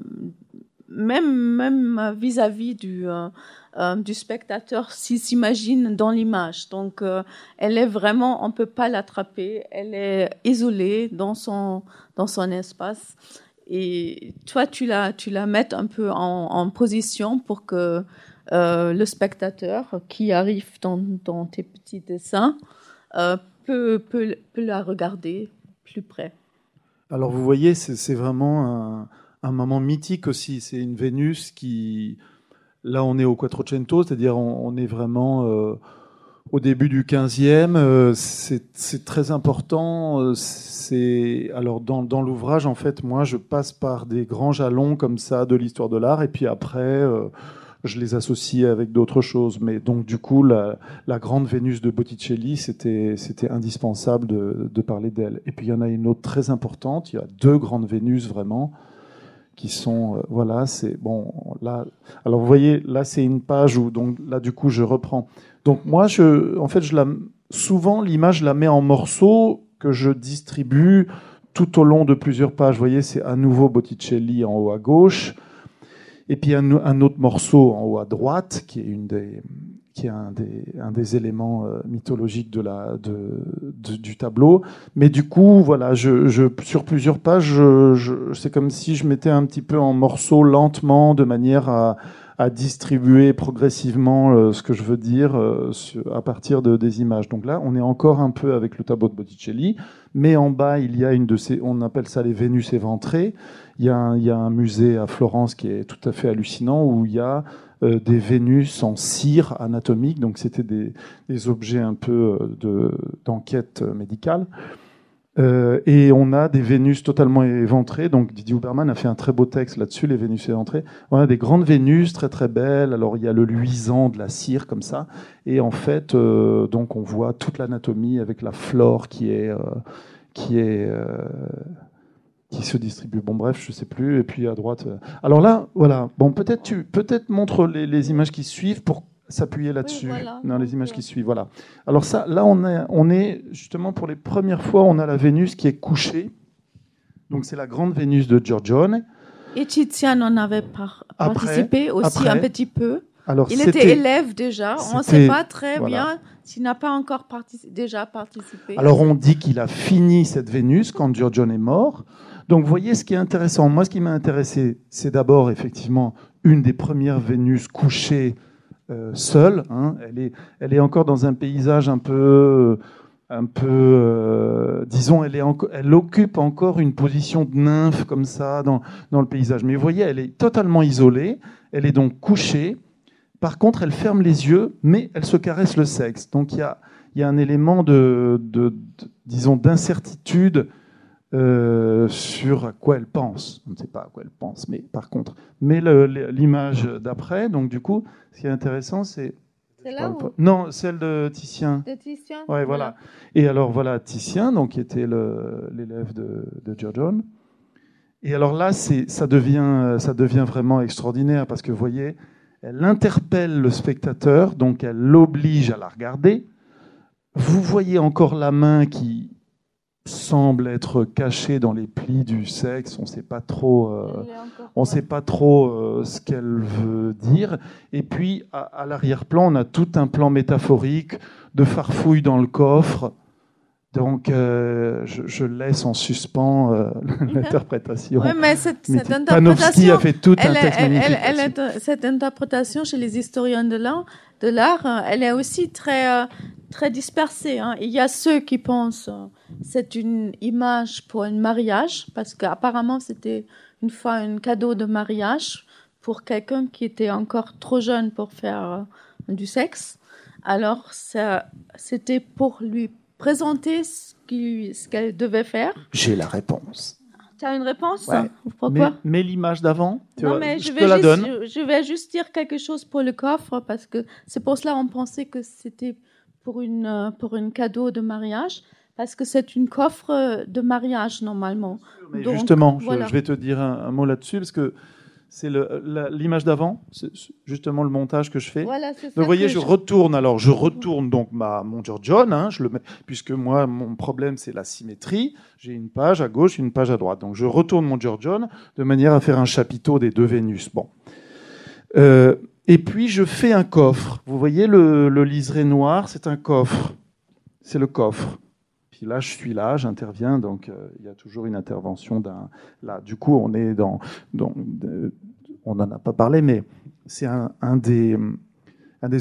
même même vis-à-vis du euh, euh, du spectateur s'il s'imagine dans l'image. Donc elle est vraiment, on peut pas l'attraper, elle est isolée dans son dans son espace. Et toi, tu la tu la mets un peu en, position pour que le spectateur qui arrive dans, dans tes petits dessins peut, peut, la regarder plus près. Alors vous voyez, c'est vraiment un, un, moment mythique aussi. C'est une Vénus qui, là on est au Quattrocento, c'est-à-dire on, est vraiment euh, au début du 15e. Euh, c'est très important. Euh, c'est alors dans, l'ouvrage en fait, moi je passe par des grands jalons comme ça de l'histoire de l'art et puis après je les associe avec d'autres choses. Mais donc, du coup, la, grande Vénus de Botticelli, c'était, indispensable de parler d'elle. Et puis, il y en a une autre très importante. Il y a deux grandes Vénus, vraiment, qui sont, euh, voilà, c'est, bon, là, alors vous voyez, là, c'est une page où, donc, là, du coup, je reprends. Donc, moi, je, en fait, je la, souvent, l'image, je la mets en morceaux que je distribue tout au long de plusieurs pages. Vous voyez, c'est à nouveau Botticelli en haut à gauche. Et puis un, un, autre morceau en haut à droite, qui est, une des, qui est un, des, un des éléments euh, mythologiques de la, de, du tableau. Mais du coup, voilà, je, je sur plusieurs pages, je, c'est comme si je mettais un petit peu en morceaux lentement, de manière à, à distribuer progressivement euh, ce que je veux dire euh, à partir de, des images. Donc là, on est encore un peu avec le tableau de Botticelli, mais en bas, il y a une de ces, on appelle ça les Vénus éventrées. Il y, a un, il y a un musée à Florence qui est tout à fait hallucinant où il y a des Vénus en cire anatomique, donc c'était des, des, objets un peu d'enquête médicale. Euh, et on a des Vénus totalement éventrées. Donc Didier Huberman a fait un très beau texte là-dessus, les Vénus éventrées. On a des grandes Vénus très très belles. Alors il y a le luisant de la cire comme ça. Et en fait, euh, donc on voit toute l'anatomie avec la flore qui est euh, qui est euh, qui se distribue. Bon bref, je sais plus. Et puis à droite. Euh. Alors là, voilà. Bon peut-être tu peut-être montre les, les images qui suivent pour s'appuyer là-dessus dans les images qui suivent. Voilà. Alors ça, là, on est, on est justement pour les premières fois, on a la Vénus qui est couchée. Donc c'est la grande Vénus de Giorgione. Et Tizian en avait participé aussi un petit peu. Alors, il était élève déjà. On ne sait pas très bien s'il n'a pas encore déjà participé. Alors on dit qu'il a fini cette Vénus quand Giorgione est mort. Donc vous voyez ce qui est intéressant. Moi, ce qui m'a intéressé, c'est d'abord effectivement une des premières Vénus couchées euh, seule. Hein. Elle, est, elle est encore dans un paysage un peu, un peu, euh, disons, elle, est elle occupe encore une position de nymphe comme ça dans, dans le paysage. Mais vous voyez, elle est totalement isolée. Elle est donc couchée. Par contre, elle ferme les yeux, mais elle se caresse le sexe. Donc il y a, y a un élément de, de, de disons, d'incertitude euh, sur à quoi elle pense. On ne sait pas à quoi elle pense, mais par contre. Mais l'image d'après, donc du coup, ce qui est intéressant, c'est. Là ou... Non, celle de Titien. De Titien Ouais, voilà. Et alors voilà, Titien, donc, qui était l'élève de, de Giorgione. Et alors là, ça devient, ça devient vraiment extraordinaire parce que vous voyez, elle interpelle le spectateur, donc elle l'oblige à la regarder. Vous voyez encore la main qui, semble être cachée dans les plis du sexe. On ne sait pas trop, euh, on sait pas trop euh, ce qu'elle veut dire. Et puis à, l'arrière-plan, on a tout un plan métaphorique de farfouille dans le coffre. Donc, euh, je, laisse en suspens [LAUGHS] l'interprétation. Oui, mais cette, cette interprétation, a fait tout un texte magnifique. cette interprétation chez les historiens de l'art, de l'art, elle est aussi très très dispersée. Hein. Il y a ceux qui pensent c'est une image pour un mariage, parce qu'apparemment c'était une fois un cadeau de mariage pour quelqu'un qui était encore trop jeune pour faire euh, du sexe. Alors c'était pour lui présenter ce qu'elle devait faire. J'ai la réponse. Tu as une réponse? Pourquoi? Mais, l'image d'avant, non, mais je, vais la donne. Je, vais juste dire quelque chose pour le coffre parce que c'est pour cela qu'on pensait que c'était pour une pour une cadeau de mariage parce que c'est une coffre de mariage normalement. justement, je, vais te dire un, mot là-dessus parce que c'est l'image d'avant, c'est justement le montage que je fais. Voilà, donc vous voyez, je, retourne. Alors je retourne donc ma mon John, hein, je le mets, puisque moi mon problème c'est la symétrie. J'ai une page à gauche, une page à droite. Donc je retourne mon John de manière à faire un chapiteau des deux Vénus. Bon. Euh, et puis je fais un coffre. Vous voyez le, le liseré noir, c'est un coffre. C'est le coffre. Là, je suis là, j'interviens, donc euh, il y a toujours une intervention d'un. Là, du coup, on est dans. on n'en a pas parlé, mais c'est un, des.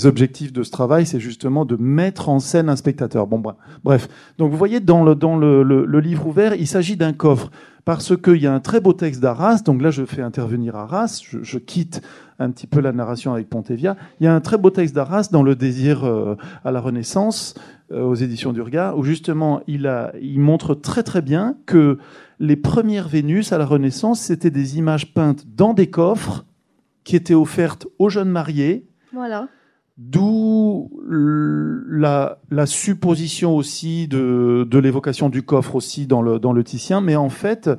Objectifs de ce travail, c'est justement de mettre en scène un spectateur. Bon, bref. Donc, vous voyez, dans le, livre ouvert, il s'agit d'un coffre parce qu'il y a un très beau texte d'Arras. Donc là, je fais intervenir Arras. Je, quitte un petit peu la narration avec Pontevia. Il y a un très beau texte d'Arras dans Le désir euh, à la Renaissance, euh, aux éditions du Regard, où justement il montre très très bien que les premières Vénus à la Renaissance, c'était des images peintes dans des coffres qui étaient offertes aux jeunes mariés. Voilà. D'où la, la, supposition aussi de, de l'évocation du coffre aussi dans le, dans le Titien. Mais en fait,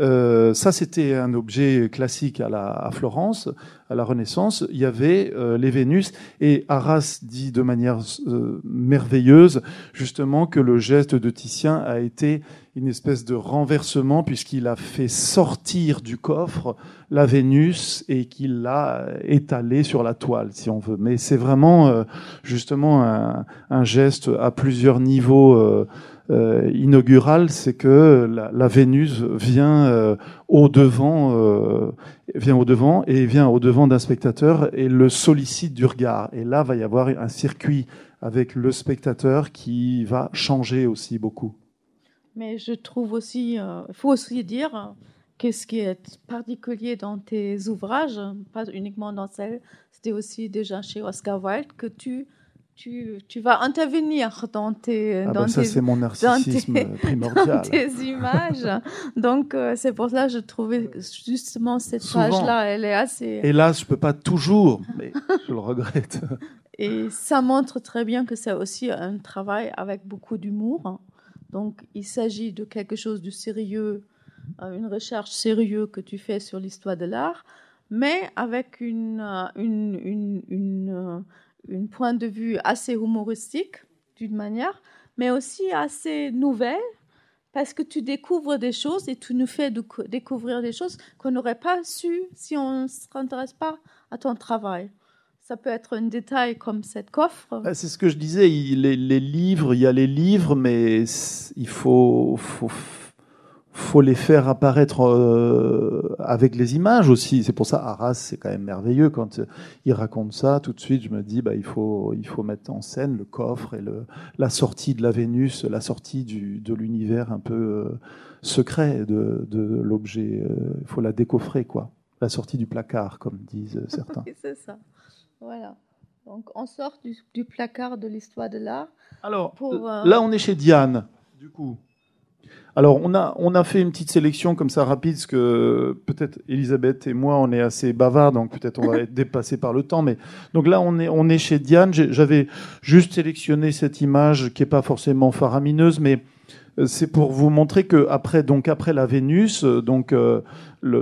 euh, ça c'était un objet classique à, la, à Florence, à la Renaissance. Il y avait euh, les Vénus et Arras dit de manière euh, merveilleuse justement que le geste de Titien a été une espèce de renversement puisqu'il a fait sortir du coffre la Vénus et qu'il l'a étalée sur la toile, si on veut. Mais c'est vraiment euh, justement un, geste à plusieurs niveaux euh, euh, inaugurale, c'est que la, Vénus vient au devant, vient au devant et vient au devant d'un spectateur et le sollicite du regard. Et là, va y avoir un circuit avec le spectateur qui va changer aussi beaucoup. Mais je trouve aussi, il faut aussi dire qu'est-ce qui est particulier dans tes ouvrages, pas uniquement dans celle, c'était aussi déjà chez Oscar Wilde, que tu, tu, tu vas intervenir dans tes... Ah dans ben ça, c'est mon narcissisme [LAUGHS] primordial. Dans tes images. Donc, euh, c'est pour ça que je trouvais justement cette page-là, elle est assez... Hélas, je ne peux pas toujours, mais je le regrette. [LAUGHS] Et ça montre très bien que c'est aussi un travail avec beaucoup d'humour. Donc, il s'agit de quelque chose de sérieux une recherche sérieuse que tu fais sur l'histoire de l'art, mais avec une, euh, euh, une point de vue assez humoristique d'une manière, mais aussi assez nouvelle, parce que tu découvres des choses et tu nous fais découvrir des choses qu'on n'aurait pas su si on ne s'intéresse pas à ton travail. Ça peut être un détail comme cette coffre. Ah, c'est ce que je disais, les, les, livres, il y a les livres, mais il faut, faut faut les faire apparaître euh, avec les images aussi. C'est pour ça Arras, c'est quand même merveilleux quand euh, il raconte ça. Tout de suite, je me dis, bah, il faut il faut mettre en scène le coffre et le, la sortie de la Vénus, la sortie du, de l'univers un peu euh, secret de, de l'objet. Il faut la décoffrer, quoi. La sortie du placard, comme disent certains. [LAUGHS] c'est ça. Voilà. Donc on sort du, du placard de l'histoire de l'art. Alors là, on est chez Diane, du coup. Alors, on a, on a fait une petite sélection comme ça rapide, parce que peut-être Elisabeth et moi, on est assez bavards, donc peut-être on va [LAUGHS] être dépassé par le temps. Mais donc là, on est, on est chez Diane. J'avais juste sélectionné cette image qui est pas forcément faramineuse, mais euh, c'est pour vous montrer que après, donc après la Vénus, euh, donc euh,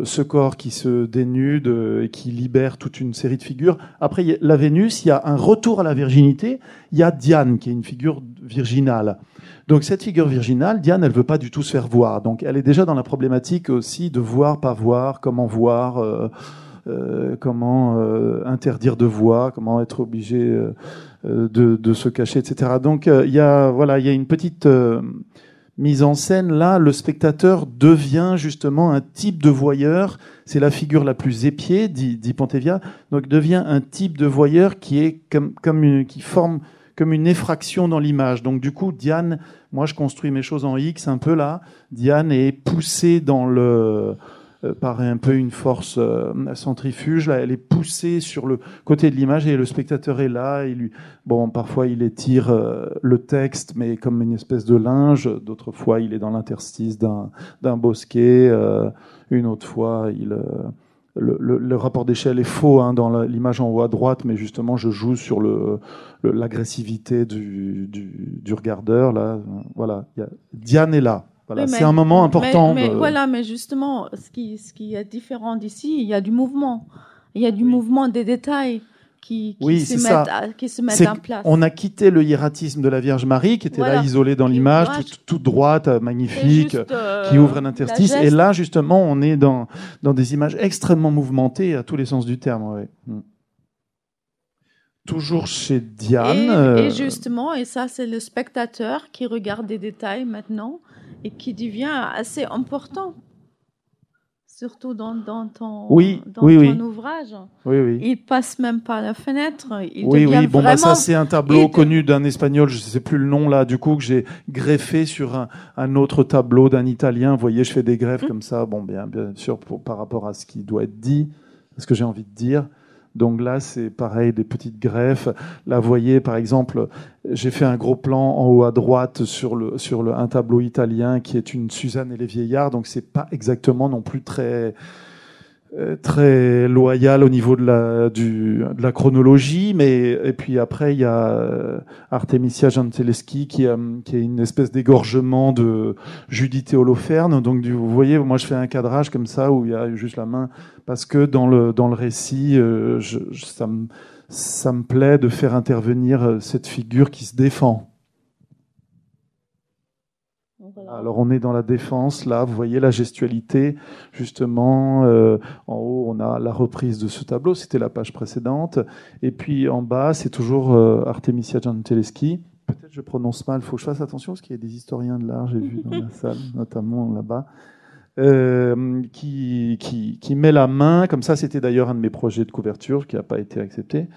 ce corps qui se dénude et qui libère toute une série de figures. Après la Vénus, il y a un retour à la virginité. Il y a Diane qui est une figure virginale. Donc cette figure virginale, Diane, elle veut pas du tout se faire voir. Donc elle est déjà dans la problématique aussi de voir, pas voir, comment voir, euh, euh, comment euh, interdire de voir, comment être obligé de, se cacher, etc. Donc il y a voilà, il y a une petite mise en scène là. Le spectateur devient justement un type de voyeur. C'est la figure la plus épiée, dit, dit Pontevia. Donc devient un type de voyeur qui est comme, comme une, qui forme comme une effraction dans l'image. Donc du coup, Diane, moi je construis mes choses en X un peu là. Diane est poussée dans le par un peu une force euh, centrifuge. Là, elle est poussée sur le côté de l'image et le spectateur est là. Il lui, bon, parfois il étire euh, le texte, mais comme une espèce de linge. D'autres fois, il est dans l'interstice d'un bosquet. une autre fois, le, rapport d'échelle est faux hein, dans l'image en haut à droite, mais justement, je joue sur l'agressivité du, du, regardeur. Là, voilà, Diane est là. Voilà, c'est un moment important. Mais, voilà, mais justement, ce qui, ce qui est différent d'ici, il y a du mouvement. Il y a du mouvement des détails qui, se, mettent qui se mettent en place. On a quitté le hiératisme de la Vierge Marie, qui était là isolée dans l'image, toute, droite, euh, magnifique, euh, qui ouvre un interstice. Et là, justement, on est dans, dans des images extrêmement mouvementées à tous les sens du terme. Mm. Toujours chez Diane. Et, et, euh, justement, et ça, c'est le spectateur qui regarde des détails maintenant et qui devient assez important surtout dans, dans ton, oui, dans ton ouvrage. Oui, oui. Il passe même pas la fenêtre. Il oui, oui. Bon, bah, ça c'est un tableau connu d'un espagnol. Je sais plus le nom là. Du coup, que j'ai greffé sur un, un autre tableau d'un italien. Vous voyez, je fais des greffes mmh. comme ça. Bon, bien, bien sûr, pour, par rapport à ce qui doit être dit, ce que j'ai envie de dire. Donc là, c'est pareil, des petites greffes. Là, vous voyez, par exemple, j'ai fait un gros plan en haut à droite sur, le, sur le, un tableau italien qui est une Suzanne et les vieillards. Donc c'est pas exactement non plus très très loyal au niveau de la, du, de la chronologie, mais et puis après il y a euh, Artemisia Gentileschi qui, a, qui est une espèce d'égorgement de Judith et Holoferne. Donc vous voyez, moi je fais un cadrage comme ça où il y a juste la main parce que dans le dans le récit, euh, je, ça me ça me plaît de faire intervenir cette figure qui se défend. Alors on est dans la défense, là, vous voyez la gestualité, justement, euh, en haut on a la reprise de ce tableau, c'était la page précédente, et puis en bas c'est toujours euh, Artemisia Gentileschi, peut-être je prononce mal, il faut que je fasse attention parce qu'il y a des historiens de l'art, j'ai vu dans la [LAUGHS] salle, notamment là-bas, euh, qui, qui, qui, met la main, comme ça, c'était d'ailleurs un de mes projets de couverture qui n'a pas été accepté,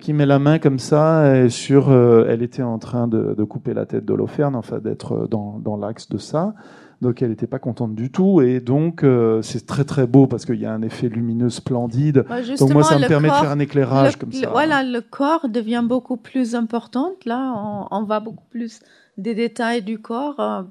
qui met la main comme ça sur. Euh, elle était en train de, de couper la tête d'Holoferne, enfin d'être dans, dans l'axe de ça. Donc elle n'était pas contente du tout. Et donc euh, c'est très très beau parce qu'il y a un effet lumineux splendide. Bah, donc moi ça me permet corps- de faire un éclairage le, comme le- ça. Voilà, le corps devient beaucoup plus important. Là, on, on va beaucoup plus des détails du corps euh,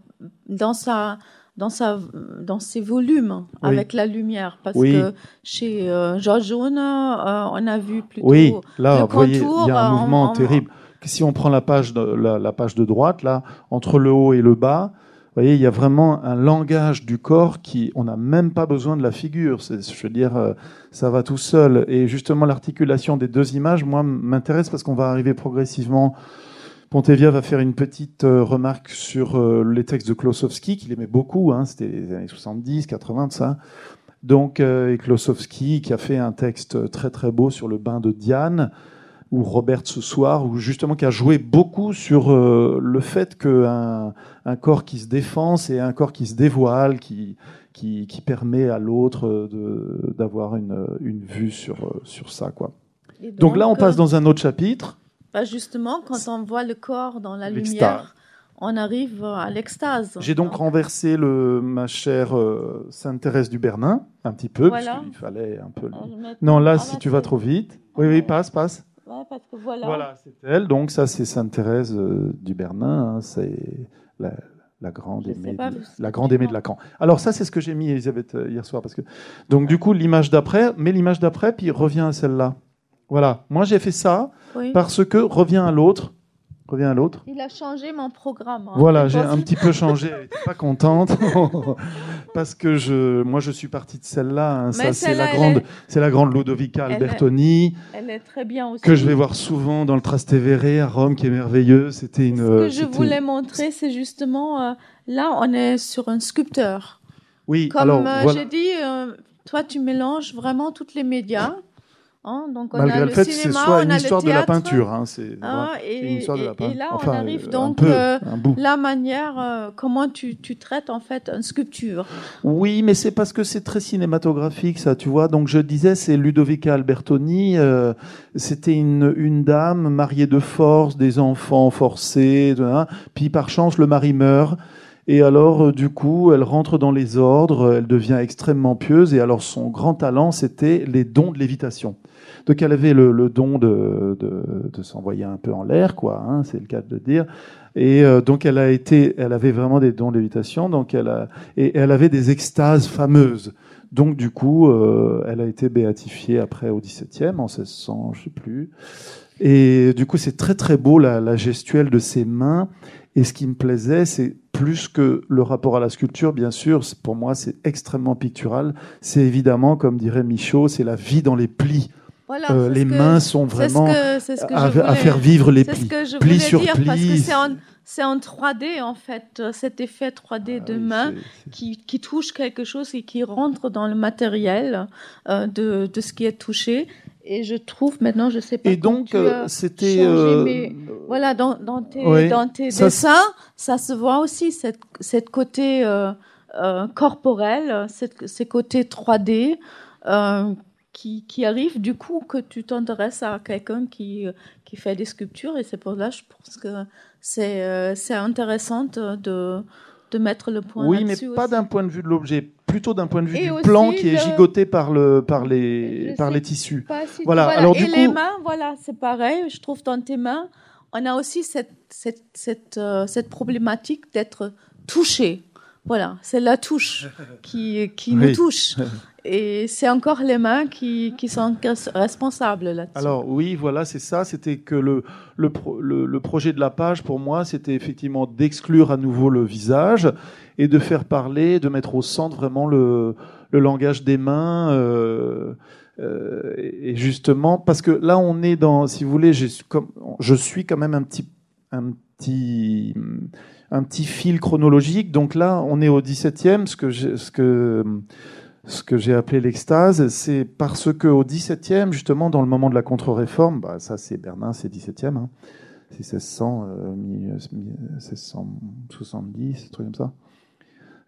dans sa dans sa dans ses volumes Oui. avec la lumière parce Oui. que chez euh, George Jones, euh, on a vu plutôt Oui, là, le vous voyez, il y a un mouvement en- terrible. Si on prend la page de, la, la page de droite, là, entre le haut et le bas, vous voyez, il y a vraiment un langage du corps qui, on n'a même pas besoin de la figure. Je veux dire, euh, ça va tout seul. Et justement, l'articulation des deux images, moi, m'intéresse parce qu'on va arriver progressivement. Pontevia va faire une petite euh, remarque sur euh, les textes de Klosowski, qu'il aimait beaucoup. Hein, C'était les années 70, 80, de ça. Donc, euh, et Klosowski qui a fait un texte très très beau sur le bain de Diane, ou Robert ce soir, ou justement qui a joué beaucoup sur le fait qu'un un corps qui se défend, c'est un corps qui se dévoile, qui, qui, qui permet à l'autre de- d'avoir une, une vue sur, sur ça. Quoi. Donc là, on passe dans un autre chapitre. Bah, justement quand on voit le corps dans la lumière, on arrive à l'extase. J'ai donc renversé le, ma chère euh, Sainte Thérèse du Bernin, un petit peu, Voilà. puisqu'il fallait un peu... le- Non, là, si tu vas trop vite. Oui, oui, passe, passe. Ouais, parce que voilà. Voilà, c'est elle. Donc ça, c'est Sainte Thérèse euh, du Bernin. hein, c'est la, la grande aimée, de, parce la grande aimée de. Lacan. Alors ça, c'est ce que j'ai mis, Elisabeth, euh, hier soir, parce que donc du coup, l'image d'après, mais l'image d'après, puis revient à celle-là. Voilà. Moi, j'ai fait ça Oui. parce que revient à l'autre, revient à l'autre. Il a changé mon programme. hein. Voilà, j'ai un petit peu changé. Elle n'était pas contente [LAUGHS] parce que je, moi, je suis parti de celle-là. hein. Ça, c'est la grande, est- c'est la grande Ludovica Elle est- Albertoni. Elle est très bien aussi. que je vais voir souvent dans le Trastevere à Rome, qui est merveilleux. C'était une. Ce que je voulais montrer, c'est justement euh, là, on est sur un sculpteur. Oui, Comme euh, voilà. j'ai dit, euh, toi, tu mélanges vraiment toutes les médias. Hein. Donc, on Malgré a le fait que c'est soit on une histoire de la peinture, hein, c'est hein, et, une histoire de et- la et peinture. là, Enfin, on arrive donc peu, euh, la manière, euh, comment tu, tu traites en fait une sculpture. Oui, mais c'est parce que c'est très cinématographique, ça, tu vois. Donc je disais, c'est Ludovica Albertoni. euh, C'était une, une dame mariée de force, des enfants forcés. hein. Puis par chance, le mari meurt. Et alors, euh, du coup, elle rentre dans les ordres, elle devient extrêmement pieuse. Et alors, son grand talent, c'était les dons de lévitation. Donc, elle avait le, le don de, de, de s'envoyer un peu en l'air, quoi. hein, c'est le cas de le dire. Et euh, donc, elle a été, elle avait vraiment des dons de lévitation. Donc, elle a, et elle avait des extases fameuses. Donc, du coup, euh, elle a été béatifiée après au XVIIe, en 1600, je sais plus. Et du coup, c'est très très beau la, la gestuelle de ses mains. Et ce qui me plaisait, c'est plus que le rapport à la sculpture, bien sûr, pour moi, c'est extrêmement pictural. C'est évidemment, comme dirait Michaud, c'est la vie dans les plis. Voilà, Euh, les que- mains sont ce vraiment que- c'est ce que à, faire vivre les C'est ce plis. que je voulais sur dire parce que c'est en, c'est en 3D en fait, cet effet 3D Ah de oui, main qui, qui touche quelque chose et qui rentre dans le matériel euh, de, de ce qui est touché. Et je trouve maintenant, je sais pas. Et donc, euh, c'était. euh, voilà, dans, dans tes, Oui, dans tes ça, dessins, ça se voit aussi cette, cette côté corporel, cette, ces côtés 3D. euh, qui, qui arrive du coup que tu t'intéresses à quelqu'un qui, qui fait des sculptures et c'est pour là je pense que c'est euh, c'est intéressant de, de, mettre le point Oui, mais pas d'un point de vue de l'objet, plutôt d'un point de vue Et du plan qui est gigoté par, le, par, les, Je par les tissus. Si- Voilà, alors et du les coup- mains, voilà, c'est pareil. Je trouve dans tes mains, on a aussi cette, cette, cette, euh, cette problématique d'être touché. Voilà, c'est la touche qui, qui nous touche. [LAUGHS] Et c'est encore les mains qui, sont res- responsables là-dessus. Alors oui, voilà, c'est ça. C'était que le, le, pro- le, le projet de la page, pour moi, c'était effectivement d'exclure à nouveau le visage et de faire parler, de mettre au centre vraiment le, langage des mains. euh, euh, et justement, parce que là, on est dans, si vous voulez, je suis quand même un petit, fil chronologique. Donc là, on est au 17e, ce que j'ai, ce que, ce que j'ai appelé l'extase, c'est parce que au XVIIe, justement, dans le moment de la contre-réforme, bah, ça c'est Bernin, c'est XVIIe, hein, c'est 1600, 1670, un truc comme ça.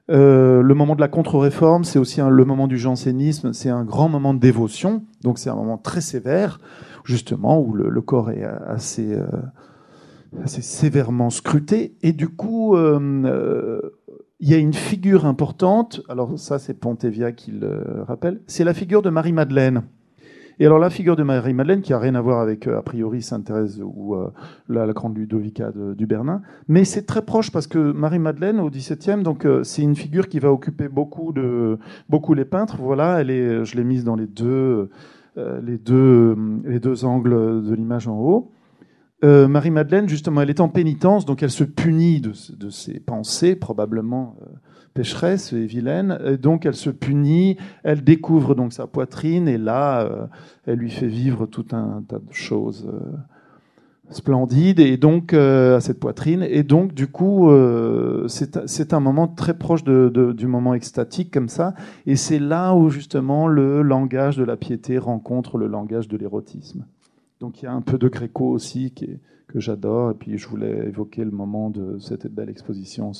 le moment de la contre-réforme, c'est aussi le moment du jansénisme, c'est un grand moment de dévotion, donc c'est un moment très sévère, justement, où le, corps est assez, assez sévèrement scruté, et du coup, il y a une figure importante, alors ça c'est Pontevia qui le rappelle, c'est la figure de Marie-Madeleine. Et alors la figure de Marie-Madeleine, qui a rien à voir avec euh, a priori Sainte-Thérèse ou euh, la, grande Ludovica du Bernin, mais c'est très proche parce que Marie-Madeleine au XVIIe, donc euh, c'est une figure qui va occuper beaucoup de beaucoup les peintres. Voilà, elle est, je l'ai mise dans les deux les deux les deux angles de l'image en haut. Euh, Marie-Madeleine, justement, elle est en pénitence, donc elle se punit de, ses pensées, probablement euh, pécheresse et vilaine. Et donc elle se punit, elle découvre donc sa poitrine, et là, euh, elle lui fait vivre tout un tas de choses splendides, et donc à cette poitrine. Et donc, du coup, c'est un moment très proche du moment extatique, comme ça. Et c'est là où, justement, le langage de la piété rencontre le langage de l'érotisme. Donc il y a un peu de gréco aussi que j'adore. Et puis je voulais évoquer le moment de cette belle exposition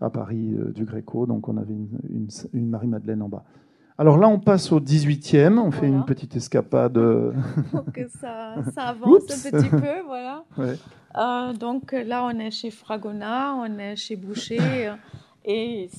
à Paris euh, du gréco. Donc on avait une, Marie-Madeleine en bas. Alors là, on passe au 18e, on fait une petite escapade. [LAUGHS] Pour que ça, avance un petit peu, voilà. [LAUGHS] Euh, donc là, on est chez Fragonard, on est chez Boucher. et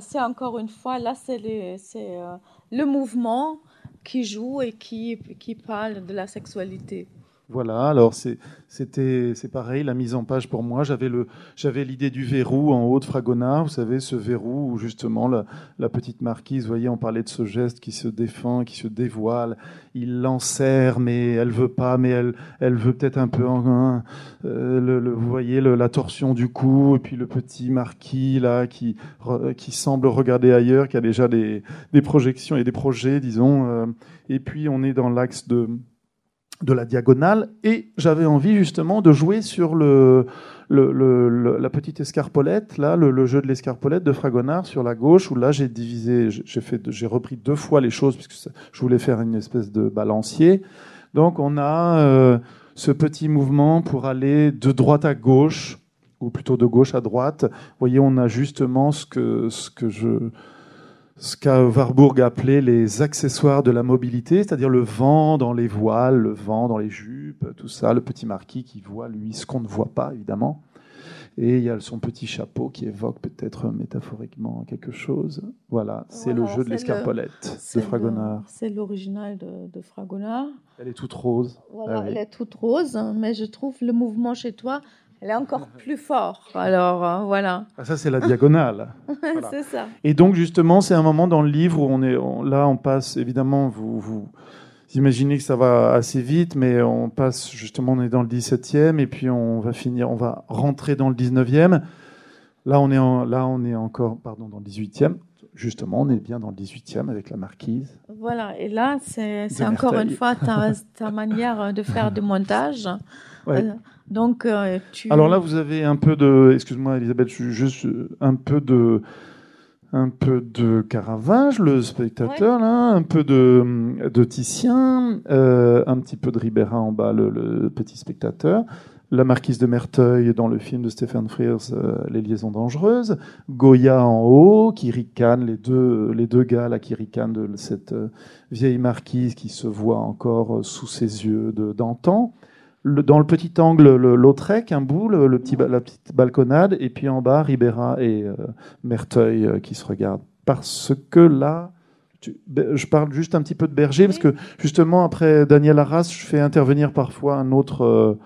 c'est encore une fois, là, c'est euh, le mouvement qui joue et qui, qui parle de la sexualité. Voilà, alors c'était c'est pareil, la mise en page pour moi. J'avais le j'avais l'idée du verrou en haut de Fragonard, vous savez, ce verrou où justement la, petite marquise, vous voyez, on parlait de ce geste qui se défend, qui se dévoile. Il l'enserre, mais elle veut pas, mais elle elle veut peut-être un peu. Hein, euh, le, vous voyez la torsion du cou, et puis le petit marquis là qui qui semble regarder ailleurs, qui a déjà des, des projections et des projets, disons. Euh, et puis on est dans l'axe de de la diagonale, et j'avais envie justement de jouer sur le, la petite escarpolette, là, le, jeu de l'escarpolette de Fragonard sur la gauche, où là j'ai divisé, j'ai fait, j'ai repris deux fois les choses puisque je voulais faire une espèce de balancier. Donc on a euh, ce petit mouvement pour aller de droite à gauche, ou plutôt de gauche à droite. Vous voyez, on a justement ce que, ce que je ce qu'a Warburg appelé les accessoires de la mobilité, c'est-à-dire le vent dans les voiles, le vent dans les jupes, tout ça, le petit marquis qui voit, lui, ce qu'on ne voit pas, évidemment. Et il y a son petit chapeau qui évoque peut-être métaphoriquement quelque chose. Voilà, c'est le jeu de l'escarpolette de Fragonard. C'est l'original de, Fragonard. Elle est toute rose. Voilà, ah elle est toute rose, mais je trouve le mouvement chez toi elle est encore plus forte. Alors euh, voilà. Ah, ça c'est la diagonale. [LAUGHS] c'est ça. Et donc justement, c'est un moment dans le livre où on est là, on passe évidemment, vous, vous imaginez que ça va assez vite, mais on passe justement, on est dans le 17e et puis on va finir, on va rentrer dans le 19e. Là, on est en, là, on est encore, pardon, dans le 18e. Justement, on est bien dans le 18e avec la marquise. Voilà, et là, c'est encore une fois ta, ta, manière de faire du montage. [LAUGHS] Ouais. Euh, donc, euh, tu... Alors là, vous avez un peu de, excuse-moi Elisabeth, juste un peu de, un peu de Caravage, le spectateur, là, un peu de, de Titien, euh, un petit peu de Ribera en bas, le, petit spectateur. La marquise de Merteuil dans le film de Stephen Frears, euh, Les liaisons dangereuses. Goya en haut, qui ricane, les deux, les deux gars là qui ricanent de cette vieille marquise qui se voit encore sous ses yeux d'antan dans le petit angle, l'Autrec, un bout, le, petit, la petite balconnade, et puis en bas, Ribera et euh, Merteuil euh, qui se regardent. Parce que là, je parle juste un petit peu de Berger, parce que justement, après Daniel Arras, je fais intervenir parfois un autre, euh,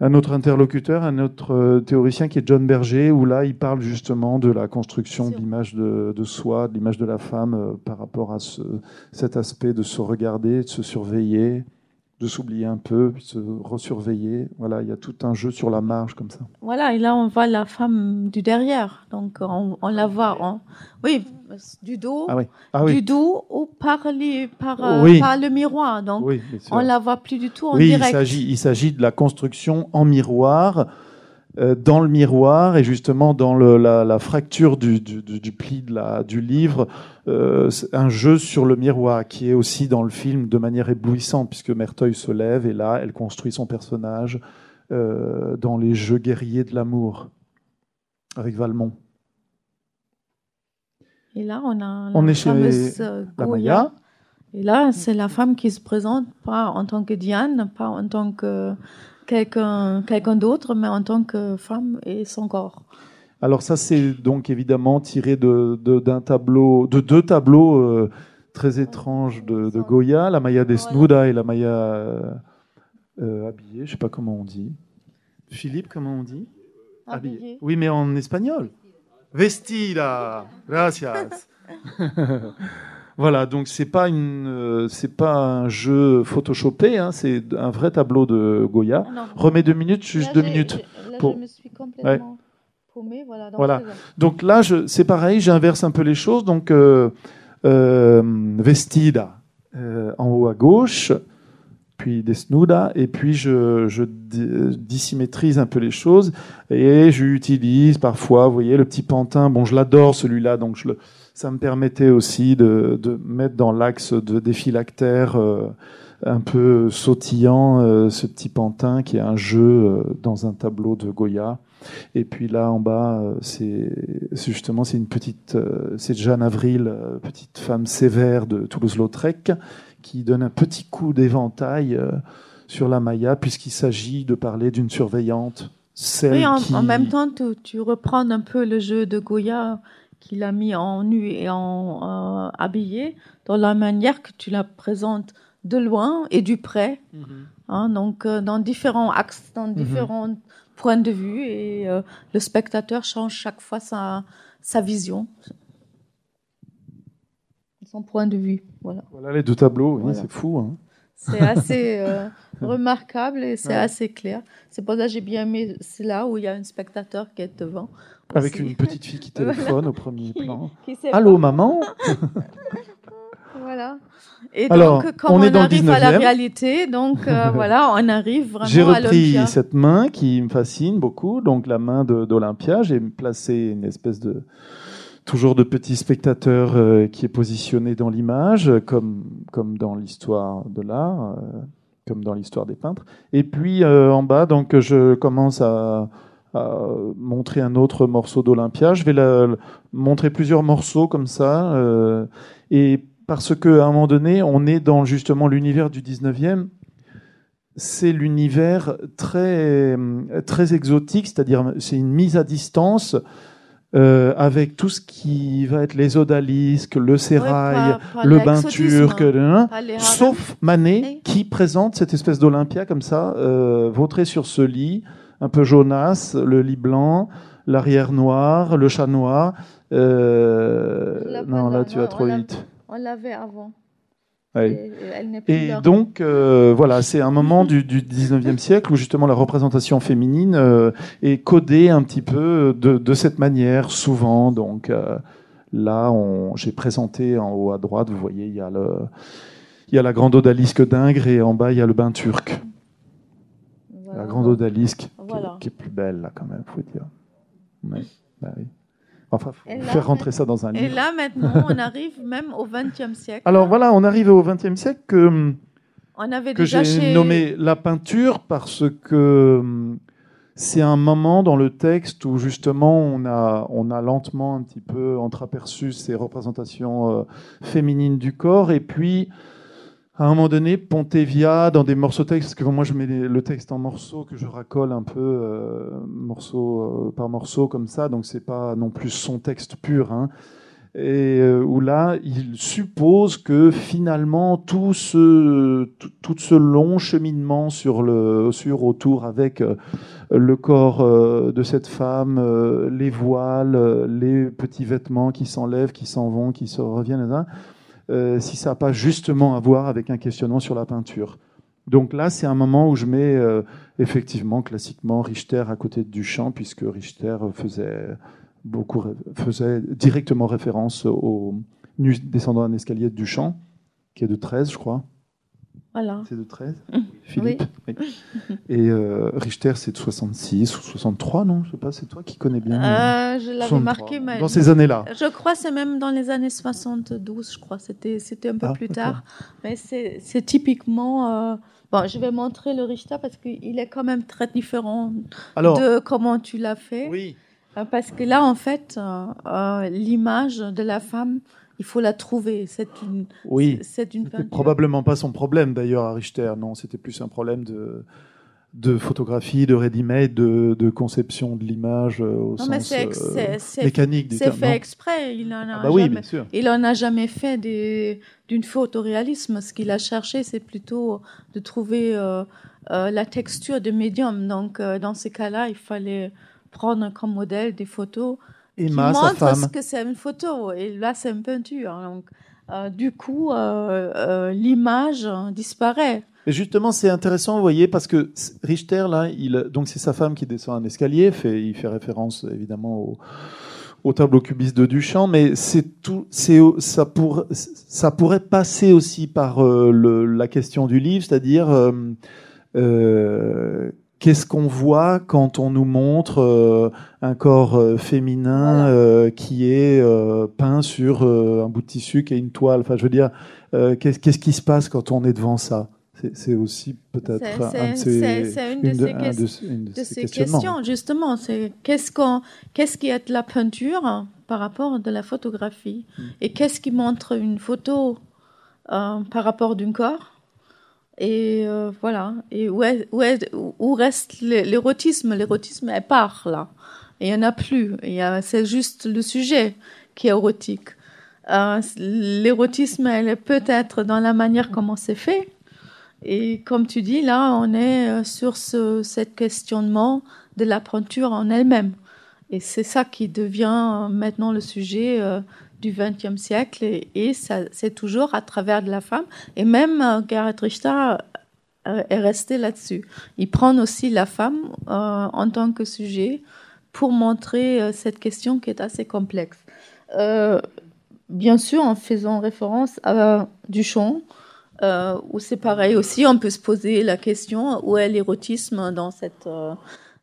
un autre interlocuteur, un autre théoricien qui est John Berger, où là, il parle justement de la construction de l'image de, de, soi, de l'image de la femme par rapport à ce, cet aspect de se regarder, de se surveiller de s'oublier un peu, puis se resurveiller. Voilà, il y a tout un jeu sur la marge comme ça. Voilà, et là on voit la femme du derrière, donc on, la voit, oui, du dos, ah ah du dos ou par, par, euh, par le miroir, donc on la voit plus du tout en oui, direct. Il s'agit, il s'agit de la construction en miroir euh, dans le miroir et justement dans le, la, la, fracture du, du, du, pli de la, du livre, euh, un jeu sur le miroir qui est aussi dans le film de manière éblouissante puisque Merteuil se lève et là elle construit son personnage dans les jeux guerriers de l'amour avec Valmont. Et là, on a la on est chez la Maya. Et là, c'est la femme qui se présente pas en tant que Diane, pas en tant que quelqu'un quelqu'un d'autre, mais en tant que femme et son corps. Alors ça, c'est donc évidemment tiré de, d'un tableau, de deux tableaux euh, très étranges de, Goya, la Maya desnuda et la Maya euh, euh, habillée. Je sais pas comment on dit. Philippe, comment on dit? Habillée. Oui, mais en espagnol. Vestida. Gracias. [LAUGHS] Voilà, donc c'est pas une, euh, c'est pas un jeu photoshopé, hein, c'est un vrai tableau de Goya. Ah Remets deux minutes, juste deux minutes. Là, je me suis complètement paumée, voilà. voilà. Donc là, c'est pareil, j'inverse un peu les choses. Donc euh, euh, vestida en haut à gauche, puis desnuda, et puis je, je dissymétrise un peu les choses et j'utilise parfois, vous voyez, le petit pantin. Bon, je l'adore celui-là, donc je le ça me permettait aussi de, mettre dans l'axe de déphylactère euh, un peu sautillant euh, ce petit pantin qui est un jeu euh, dans un tableau de Goya. Et puis là en bas, c'est justement c'est une petite, c'est Jeanne Avril, petite femme sévère de Toulouse-Lautrec, qui donne un petit coup d'éventail sur la Maya, puisqu'il s'agit de parler d'une surveillante. Celle oui, en, qui... en même temps, tu, tu, reprends un peu le jeu de Goya qu'il a mis en nu et en euh, habillé, dans la manière que tu la présentes de loin et du près, mhm. hein, donc euh, dans différents axes, dans mhm. différents points de vue, et euh, le spectateur change chaque fois sa, sa vision, son point de vue. Voilà, voilà les deux tableaux, c'est fou. Hein. C'est assez remarquable et c'est assez clair. C'est pour ça que j'ai bien aimé, c'est là où il y a un spectateur qui est devant. Avec une petite fille qui [LAUGHS] téléphone au premier plan. Allô, maman [LAUGHS] Voilà. Et donc, quand on, est dans arrive à la réalité, donc euh, [LAUGHS] voilà, on arrive vraiment J'ai repris cette main qui me fascine beaucoup, donc la main d'Olympia. J'ai placé une espèce de toujours de petit spectateur euh, qui est positionné dans l'image, comme comme dans l'histoire de l'art, euh, comme dans l'histoire des peintres. Et puis en bas, donc je commence à montrer un autre morceau d'Olympia. Je vais la, montrer plusieurs morceaux comme ça. Euh, et parce qu'à un moment donné, on est dans justement l'univers du 19e. C'est l'univers très, très exotique, c'est-à-dire c'est une mise à distance euh, avec tout ce qui va être les odalisques, le sérail, le bain turc, hein. sauf Manet qui présente cette espèce d'Olympia comme ça, euh, vautré sur ce lit, un peu jaunasse, le lit blanc, l'arrière noir, le chat noir. Euh, non, là, tu vas trop vite. On l'avait avant. Et, donc, euh, voilà, c'est un moment [LAUGHS] du, du 19e siècle où justement la représentation féminine euh, est codée un petit peu de, de cette manière, souvent. Donc là, j'ai présenté en haut à droite, vous voyez, il y a, le, il y a la grande odalisque d'Ingres et en bas, il y a le bain turc. La grande odalisque, qui, est plus belle, là, quand même, faut dire. Mais, bah oui. Enfin, faire rentrer ça dans un livre. Et là, maintenant, on arrive même au XXe siècle. Alors voilà, on arrive au XXe siècle que, on avait que j'ai nommé la peinture parce que hum, c'est un moment dans le texte où justement on a, on a lentement un petit peu entreaperçu ces représentations euh, féminines du corps et puis à un moment donné, Pontevia, dans des morceaux textes, que moi je mets le texte en morceaux, que je racole un peu euh, morceau euh, par morceau comme ça, donc c'est pas non plus son texte pur. Hein, et euh, où là, il suppose que finalement tout ce, tout, ce long cheminement sur le, sur autour avec le corps de cette femme, les voiles, les petits vêtements qui s'enlèvent, qui s'en vont, qui se reviennent, hein, euh, si ça n'a pas justement à voir avec un questionnement sur la peinture. Donc là, c'est un moment où je mets euh, effectivement classiquement Richter à côté de Duchamp, puisque Richter faisait beaucoup faisait directement référence au descendant d'un escalier de Duchamp, qui est de 13, je crois. C'est de 13 Philippe Et euh, Richter, c'est de 66 ou 63, non? Je sais pas, c'est toi qui connais bien. Euh, je l'avais marqué. Mais dans ces années-là. Je crois c'est même dans les années 72, je crois. C'était, c'était un peu ah, plus tard. Mais c'est, typiquement euh, Bon, je vais montrer le Richter parce qu'il est quand même très différent de comment tu l'as fait. Oui. Euh, parce que là, en fait, euh, euh, l'image de la femme, il faut la trouver. C'est une, oui. c'est une probablement pas son problème d'ailleurs à Richter. Non, c'était plus un problème de de photographie, de ready-made, de, conception de l'image au sens mécanique C'est fait exprès. Il en a ah bah jamais, Il en a jamais fait d'une photoréalisme. Ce qu'il a cherché, c'est plutôt de trouver la texture de médium. Donc, dans ces cas-là, il fallait prendre comme modèle des photos qui montrent ce que c'est une photo. Et là, c'est une peinture. Donc, euh, du coup, euh, euh, l'image disparaît. Et justement, c'est intéressant, vous voyez, parce que Richter, là, il, donc c'est sa femme qui descend un escalier, fait, il fait référence évidemment au, au tableau cubiste de Duchamp, mais c'est tout, c'est, ça, pour, ça pourrait passer aussi par le, la question du livre, c'est-à-dire qu'est-ce qu'on voit quand on nous montre euh, un corps euh, féminin euh, qui est peint sur un bout de tissu qui est une toile? Enfin, je veux dire, qu'est-ce qui se passe quand on est devant ça? C'est aussi peut-être un de une, de ces, questions, justement. C'est qu'est-ce qu'on, qu'est-ce qui est la peinture par rapport de la photographie? Hmm. et qu'est-ce qui montre une photo par rapport d'un corps? Et euh, voilà. Et où, où, reste l'érotisme? L'érotisme, elle part là. Il n'y en a plus. C'est juste le sujet qui est érotique. Euh, l'érotisme, elle est peut-être dans la manière comment c'est fait. Et comme tu dis, là, on est euh, sur ce cet questionnement de la peinture en elle-même. Et c'est ça qui devient maintenant le sujet du XXe siècle et, ça, c'est toujours à travers de la femme. Et même euh, Gerhard Richter euh, est resté là-dessus. Il prend aussi la femme euh, en tant que sujet pour montrer cette question qui est assez complexe. bien sûr, en faisant référence à Duchamp, où c'est pareil aussi, on peut se poser la question où est l'érotisme dans cette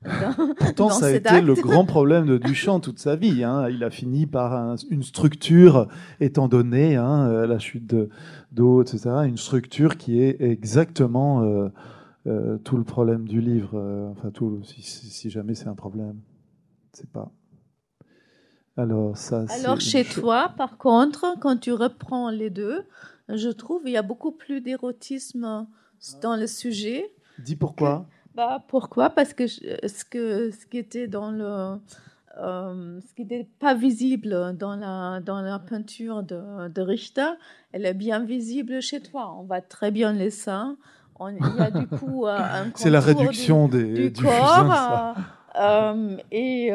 [LAUGHS] Pourtant, ça a été le grand problème de Duchamp toute sa vie. Hein. Il a fini par une structure, étant donné hein, euh, la chute d'eau, etc., une structure qui est exactement euh, euh, tout le problème du livre. enfin, tout, si, jamais c'est un problème. C'est pas. Alors, ça, Alors chez toi, par contre, quand tu reprends les deux, je trouve il y a beaucoup plus d'érotisme dans le sujet. Dis pourquoi bah, pourquoi? Parce que ce, que ce qui était dans le. Euh, ce qui n'était pas visible dans la, dans la peinture de, de, Richter, elle est bien visible chez toi. On voit très bien les seins. On, il y a du coup euh, [LAUGHS] un C'est la réduction des, du, corps. Euh, et,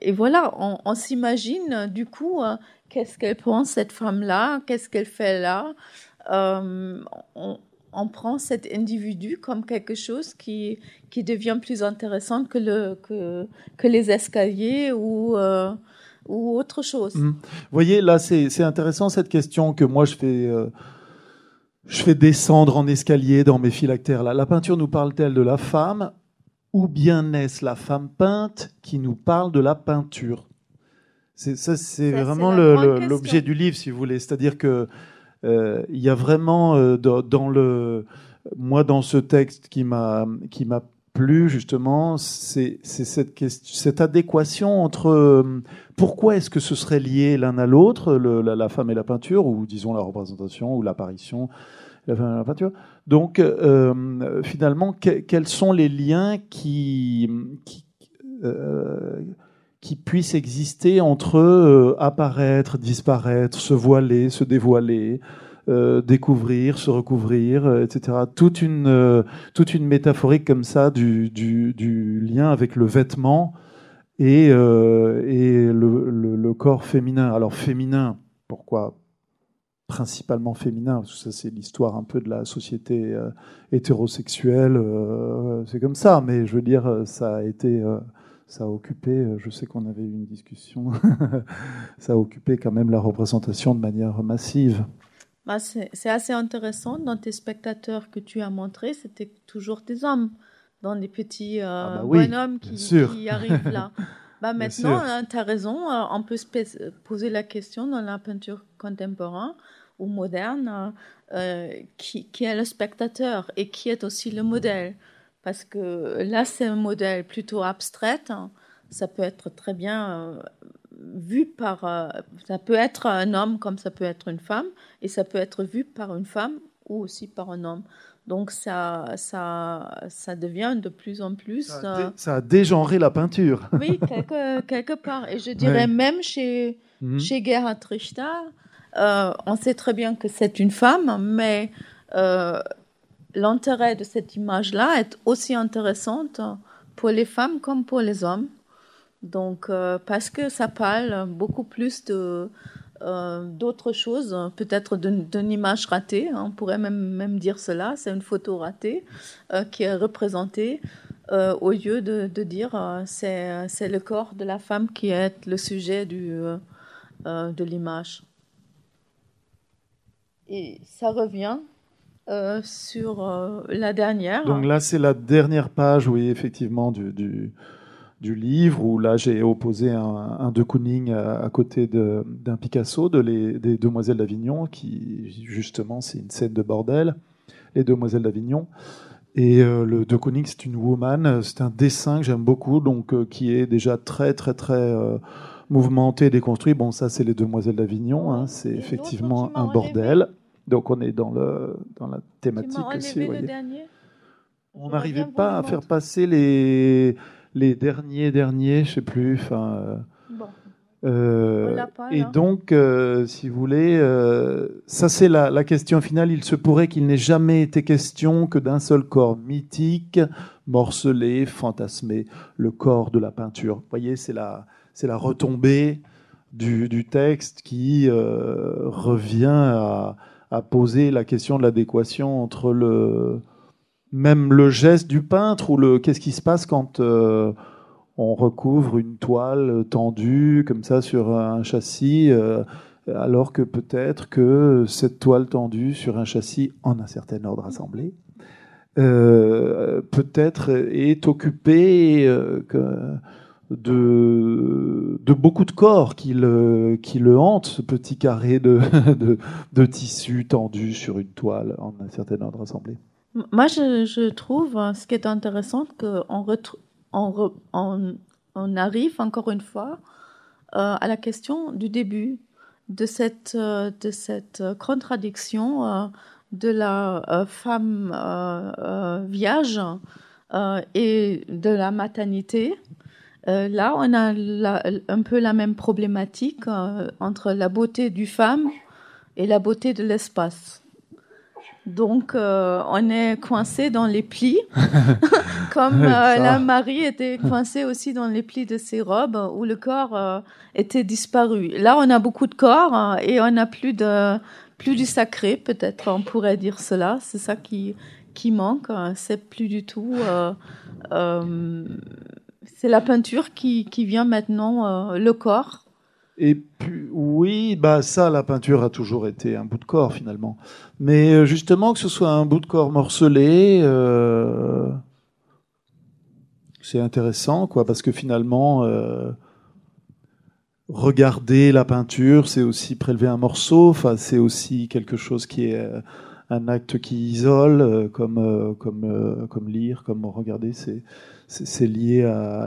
et, voilà, on, on s'imagine du coup qu'est-ce qu'elle pense, cette femme-là, qu'est-ce qu'elle fait là? On, on prend cet individu comme quelque chose qui, qui devient plus intéressant que, le, que, que les escaliers ou, euh, ou autre chose. Mmh. Vous voyez, là, c'est intéressant cette question que moi je fais, euh, je fais descendre en escalier dans mes phylactères. Là. La peinture nous parle-t-elle de la femme ou bien est-ce la femme peinte qui nous parle de la peinture? C'est ça, c'est vraiment l'objet du livre, si vous voulez. C'est-à-dire que il y a vraiment euh, dans, le moi dans ce texte qui m'a qui m'a plu justement, c'est cette, cette adéquation entre euh, pourquoi est-ce que ce serait lié l'un à l'autre, la, femme et la peinture, ou disons la représentation ou l'apparition, la femme et la peinture. Donc finalement, quels sont les liens qui qui puissent exister entre euh, apparaître, disparaître, se voiler, se dévoiler, euh, découvrir, se recouvrir, euh, etc. Toute une, toute une métaphorique comme ça du, du, lien avec le vêtement et, et le, le, corps féminin. Alors féminin, pourquoi principalement féminin, parce que ça c'est l'histoire un peu de la société hétérosexuelle, c'est comme ça, mais je veux dire, ça a été ça a occupé, euh, je sais qu'on avait eu une discussion, [LAUGHS] ça a occupé quand même la représentation de manière massive. Bah c'est assez intéressant. Dans tes spectateurs que tu as montrés, c'était toujours des hommes, dans des petits euh, ah bah bonhommes qui, qui, arrivent là. [LAUGHS] bah maintenant, hein, tu as raison, euh, on peut se poser la question dans la peinture contemporaine ou moderne qui, qui, est le spectateur et qui est aussi le modèle. Parce que là, c'est un modèle plutôt abstrait. Hein. Ça peut être très bien vu par... ça peut être un homme comme ça peut être une femme, et ça peut être vu par une femme ou aussi par un homme. Donc ça, ça, ça devient de plus en plus. Ça a, dégenré la peinture. [LAUGHS] Oui, quelque, quelque part. Et je dirais même chez, mhm. chez Gerhard Richter, euh, on sait très bien que c'est une femme, mais euh, l'intérêt de cette image-là est aussi intéressante pour les femmes comme pour les hommes. Donc, euh, parce que ça parle beaucoup plus de, euh, d'autres choses, peut-être d'une image ratée, hein, on pourrait même, même dire cela, c'est une photo ratée euh, qui est représentée euh, au lieu de, de dire c'est le corps de la femme qui est le sujet du, de l'image. Et ça revient sur la dernière. Donc là, c'est la dernière page, oui, effectivement, du, du du livre, où là j'ai opposé un, De Kooning à, côté d'un Picasso, de les, des Demoiselles d'Avignon, qui justement c'est une scène de bordel, les Demoiselles d'Avignon. Et euh, le De Kooning, c'est une woman, c'est un dessin que j'aime beaucoup, donc euh, qui est déjà très très très euh, mouvementé, déconstruit. Bon, ça c'est les Demoiselles d'Avignon, hein, c'est effectivement un bordel. Donc on est dans, le, dans la thématique aussi. On n'arrivait pas à faire passer les les derniers derniers, je sais plus. Enfin. Euh, euh et donc, euh, si vous voulez, euh, ça c'est la, la, question finale. Il se pourrait qu'il n'ait jamais été question que d'un seul corps mythique, morcelé, fantasmé, le corps de la peinture. Vous voyez, c'est la, c'est la retombée du, du texte qui revient à, à, poser la question de l'adéquation entre le, même le geste du peintre ou le qu'est-ce qui se passe quand euh, on recouvre une toile tendue comme ça sur un châssis euh, alors que peut-être que cette toile tendue sur un châssis en un certain ordre assemblé euh, peut-être est occupée de, beaucoup de corps qui le, qui le hantent, ce petit carré de, [LAUGHS] de, tissu tendu sur une toile en un certain ordre assemblé. Moi, je, trouve euh, ce qui est intéressant qu'on on, arrive encore une fois euh, à la question du début de cette, euh, de cette contradiction de la femme vierge et de la maternité. Là, on a un peu la même problématique entre la beauté du femme et la beauté de l'espace. Donc, euh, on est coincé dans les plis, [LAUGHS] comme euh, la Marie était coincée aussi dans les plis de ses robes, où le corps euh, était disparu. Là, on a beaucoup de corps et on n'a plus de plus du sacré, peut-être on pourrait dire cela. C'est ça qui qui manque. C'est plus du tout. C'est la peinture qui qui vient maintenant, le corps. Et puis, oui, bah ça, la peinture a toujours été un bout de corps finalement. Mais euh, justement, que ce soit un bout de corps morcelé, euh, c'est intéressant, quoi, parce que finalement, euh, regarder la peinture, c'est aussi prélever un morceau. C'est aussi quelque chose qui est un acte qui isole, comme comme comme lire, comme regarder. C'est c'est lié à,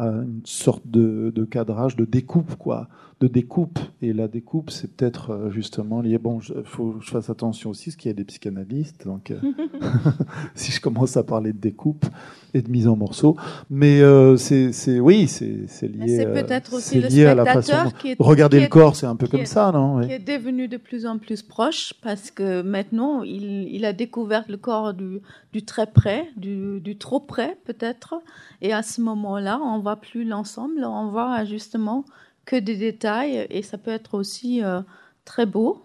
une sorte de, cadrage, de découpe, quoi, de découpe. Et la découpe, c'est peut-être euh, justement lié. Bon, il faut que je fasse attention aussi, parce qu'il y a des psychanalystes. Donc, euh, [LAUGHS] [LAUGHS] si je commence à parler de découpe et de mise en morceaux, mais euh, c'est, oui, c'est lié. C'est peut-être aussi le spectateur qui est, regarder le corps, c'est un peu comme ça, non Qui est devenu de plus en plus proche, parce que maintenant, il, a découvert le corps du, très près, du, du trop près, peut-être et à ce moment-là, on voit plus l'ensemble, on voit justement que des détails. Et ça peut être aussi euh, très beau,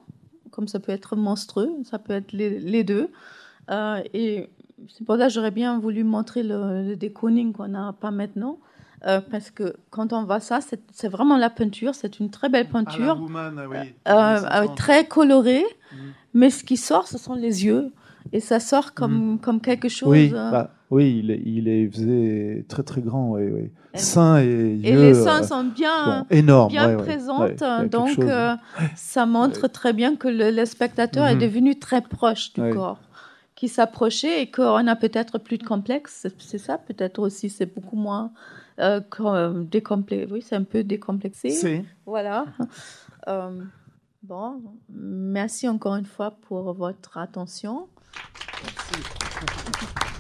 comme ça peut être monstrueux, ça peut être les, deux. Euh, et c'est pour ça que j'aurais bien voulu montrer le, le decoding qu'on n'a pas maintenant. Euh, parce que quand on voit ça, c'est vraiment la peinture, c'est une très belle peinture, ah, très colorée, mm. mais ce qui sort, ce sont les yeux, et ça sort comme, mm. comme quelque chose. Oui, bah, Oui, il, est, il faisait très très grand, oui, oui. Seins et yeux. Et les seins sont bien, énormes, bien présentes, donc ça montre très bien que le, spectateur est mhm. devenu très proche du corps qui s'approchait et qu'on a peut-être plus de complexe. C'est ça, peut-être aussi, c'est beaucoup moins euh, décomplexé. Oui, c'est un peu décomplexé. Voilà. [LAUGHS] Euh, bon, merci encore une fois pour votre attention. Merci. [LAUGHS]